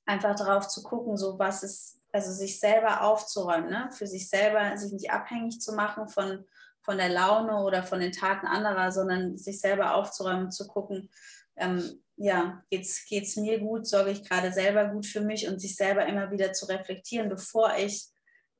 einfach darauf zu gucken, so was ist, also sich selber aufzuräumen, ne? für sich selber, sich nicht abhängig zu machen von von der Laune oder von den Taten anderer, sondern sich selber aufzuräumen, zu gucken, ähm, ja, geht's, geht's mir gut, sorge ich gerade selber gut für mich und sich selber immer wieder zu reflektieren, bevor ich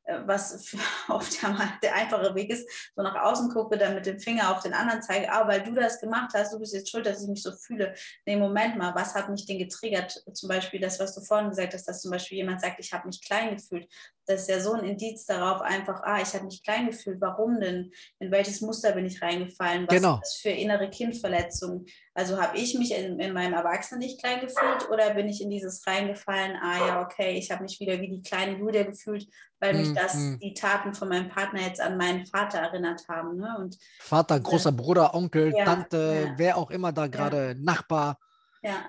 äh, was oft ja der einfache Weg ist, so nach außen gucke, dann mit dem Finger auf den anderen zeige, ah, weil du das gemacht hast, du bist jetzt schuld, dass ich mich so fühle. Nee, Moment mal, was hat mich denn getriggert? Zum Beispiel das, was du vorhin gesagt hast, dass zum Beispiel jemand sagt, ich habe mich klein gefühlt. Das ist ja so ein Indiz darauf, einfach, ah, ich habe mich klein gefühlt. Warum denn? In welches Muster bin ich reingefallen? Was genau. ist das für innere Kindverletzungen? Also habe ich mich in, in meinem Erwachsenen nicht klein gefühlt oder bin ich in dieses reingefallen, ah ja, okay, ich habe mich wieder wie die kleine Julia gefühlt, weil mich mm, das, mm. die Taten von meinem Partner jetzt an meinen Vater erinnert haben. Ne? Und Vater, großer Bruder, Onkel, ja, Tante, ja. wer auch immer da gerade, ja. Nachbar,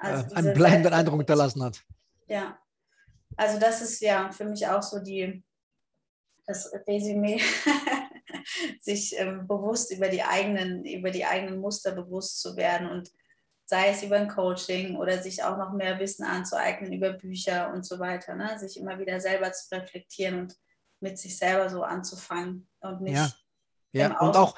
also äh, einen bleibenden Eindruck hinterlassen hat. Ja, also das ist ja für mich auch so die, das Resümee, sich ähm, bewusst über die eigenen, über die eigenen Muster bewusst zu werden und sei es über ein Coaching oder sich auch noch mehr Wissen anzueignen über Bücher und so weiter, ne? sich immer wieder selber zu reflektieren und mit sich selber so anzufangen und nicht ja, ja. und auch,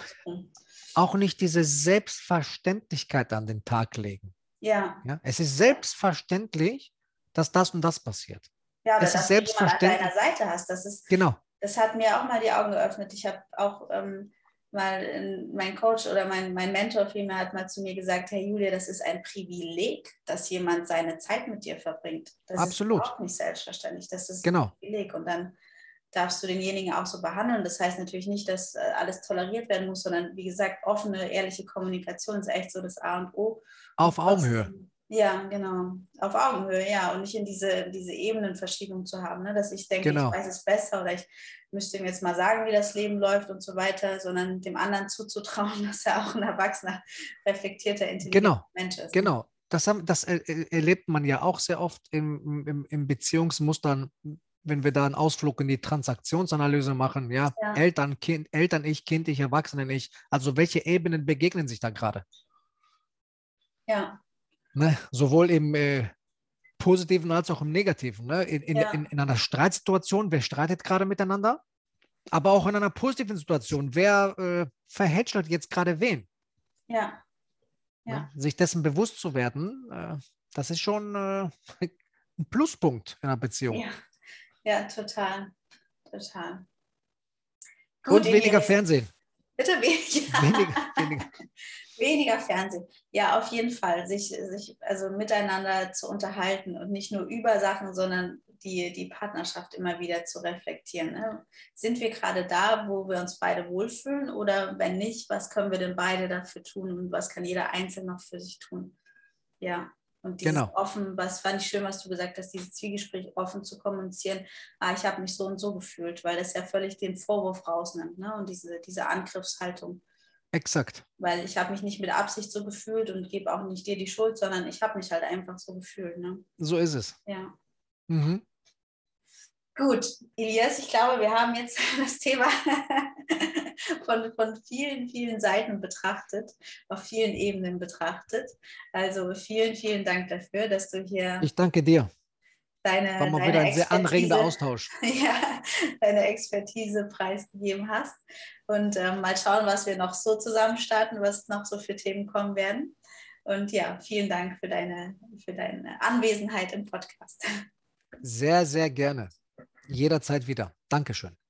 auch nicht diese Selbstverständlichkeit an den Tag legen. Ja. ja. Es ist selbstverständlich, dass das und das passiert. Ja, oder es dass ist selbstverständlich. du an deiner Seite hast. Das ist, genau. Das hat mir auch mal die Augen geöffnet. Ich habe auch ähm, mal mein Coach oder mein, mein Mentor vielmehr hat mal zu mir gesagt, Herr Julia, das ist ein Privileg, dass jemand seine Zeit mit dir verbringt. Das Absolut. ist auch nicht selbstverständlich. Das ist genau. ein Privileg. Und dann darfst du denjenigen auch so behandeln. Das heißt natürlich nicht, dass äh, alles toleriert werden muss, sondern wie gesagt, offene, ehrliche Kommunikation ist echt so das A und O. Auf Augenhöhe. Ja, genau. Auf Augenhöhe, ja. Und nicht in diese, diese Ebenenverschiebung zu haben, ne? dass ich denke, genau. ich weiß es besser oder ich müsste ihm jetzt mal sagen, wie das Leben läuft und so weiter, sondern dem anderen zuzutrauen, dass er auch ein erwachsener, reflektierter, intelligenter genau. Mensch ist. Genau. Das, haben, das erlebt man ja auch sehr oft im, im, im Beziehungsmustern, wenn wir da einen Ausflug in die Transaktionsanalyse machen, ja, ja. Eltern, Kind, Eltern, ich, Kind, ich, Erwachsene, ich. Also welche Ebenen begegnen sich da gerade? Ja. Ne? Sowohl im äh, Positiven als auch im Negativen. Ne? In, in, ja. in, in, einer Streitsituation, wer streitet gerade miteinander? Aber auch in einer positiven Situation, wer äh, verhätschelt jetzt gerade wen? Ja. Ne? ja. Sich dessen bewusst zu werden, äh, das ist schon äh, ein Pluspunkt in einer Beziehung. Ja, ja total. Total. Gut, Und weniger Fernsehen. Bitte weniger. Weniger, weniger. weniger Fernsehen. Ja, auf jeden Fall. Sich, sich also miteinander zu unterhalten und nicht nur über Sachen, sondern die, die Partnerschaft immer wieder zu reflektieren. Ne? Sind wir gerade da, wo wir uns beide wohlfühlen? Oder wenn nicht, was können wir denn beide dafür tun und was kann jeder Einzelne noch für sich tun? Ja. Und dieses genau. offen, was fand ich schön, was du gesagt hast, dieses Zwiegespräch offen zu kommunizieren, ah, ich habe mich so und so gefühlt, weil das ja völlig den Vorwurf rausnimmt ne? und diese, diese Angriffshaltung. Exakt. Weil ich habe mich nicht mit Absicht so gefühlt und gebe auch nicht dir die Schuld, sondern ich habe mich halt einfach so gefühlt. Ne? So ist es. Ja. Mhm. Gut, Elias, ich glaube, wir haben jetzt das Thema von, von vielen, vielen Seiten betrachtet, auf vielen Ebenen betrachtet. Also vielen, vielen Dank dafür, dass du hier. Ich danke dir. Deine, War mal wieder ein sehr anregender Austausch. Ja, deine Expertise preisgegeben hast. Und ähm, mal schauen, was wir noch so zusammen starten, was noch so für Themen kommen werden. Und ja, vielen Dank für deine, für deine Anwesenheit im Podcast. Sehr, sehr gerne. Jederzeit wieder. Dankeschön.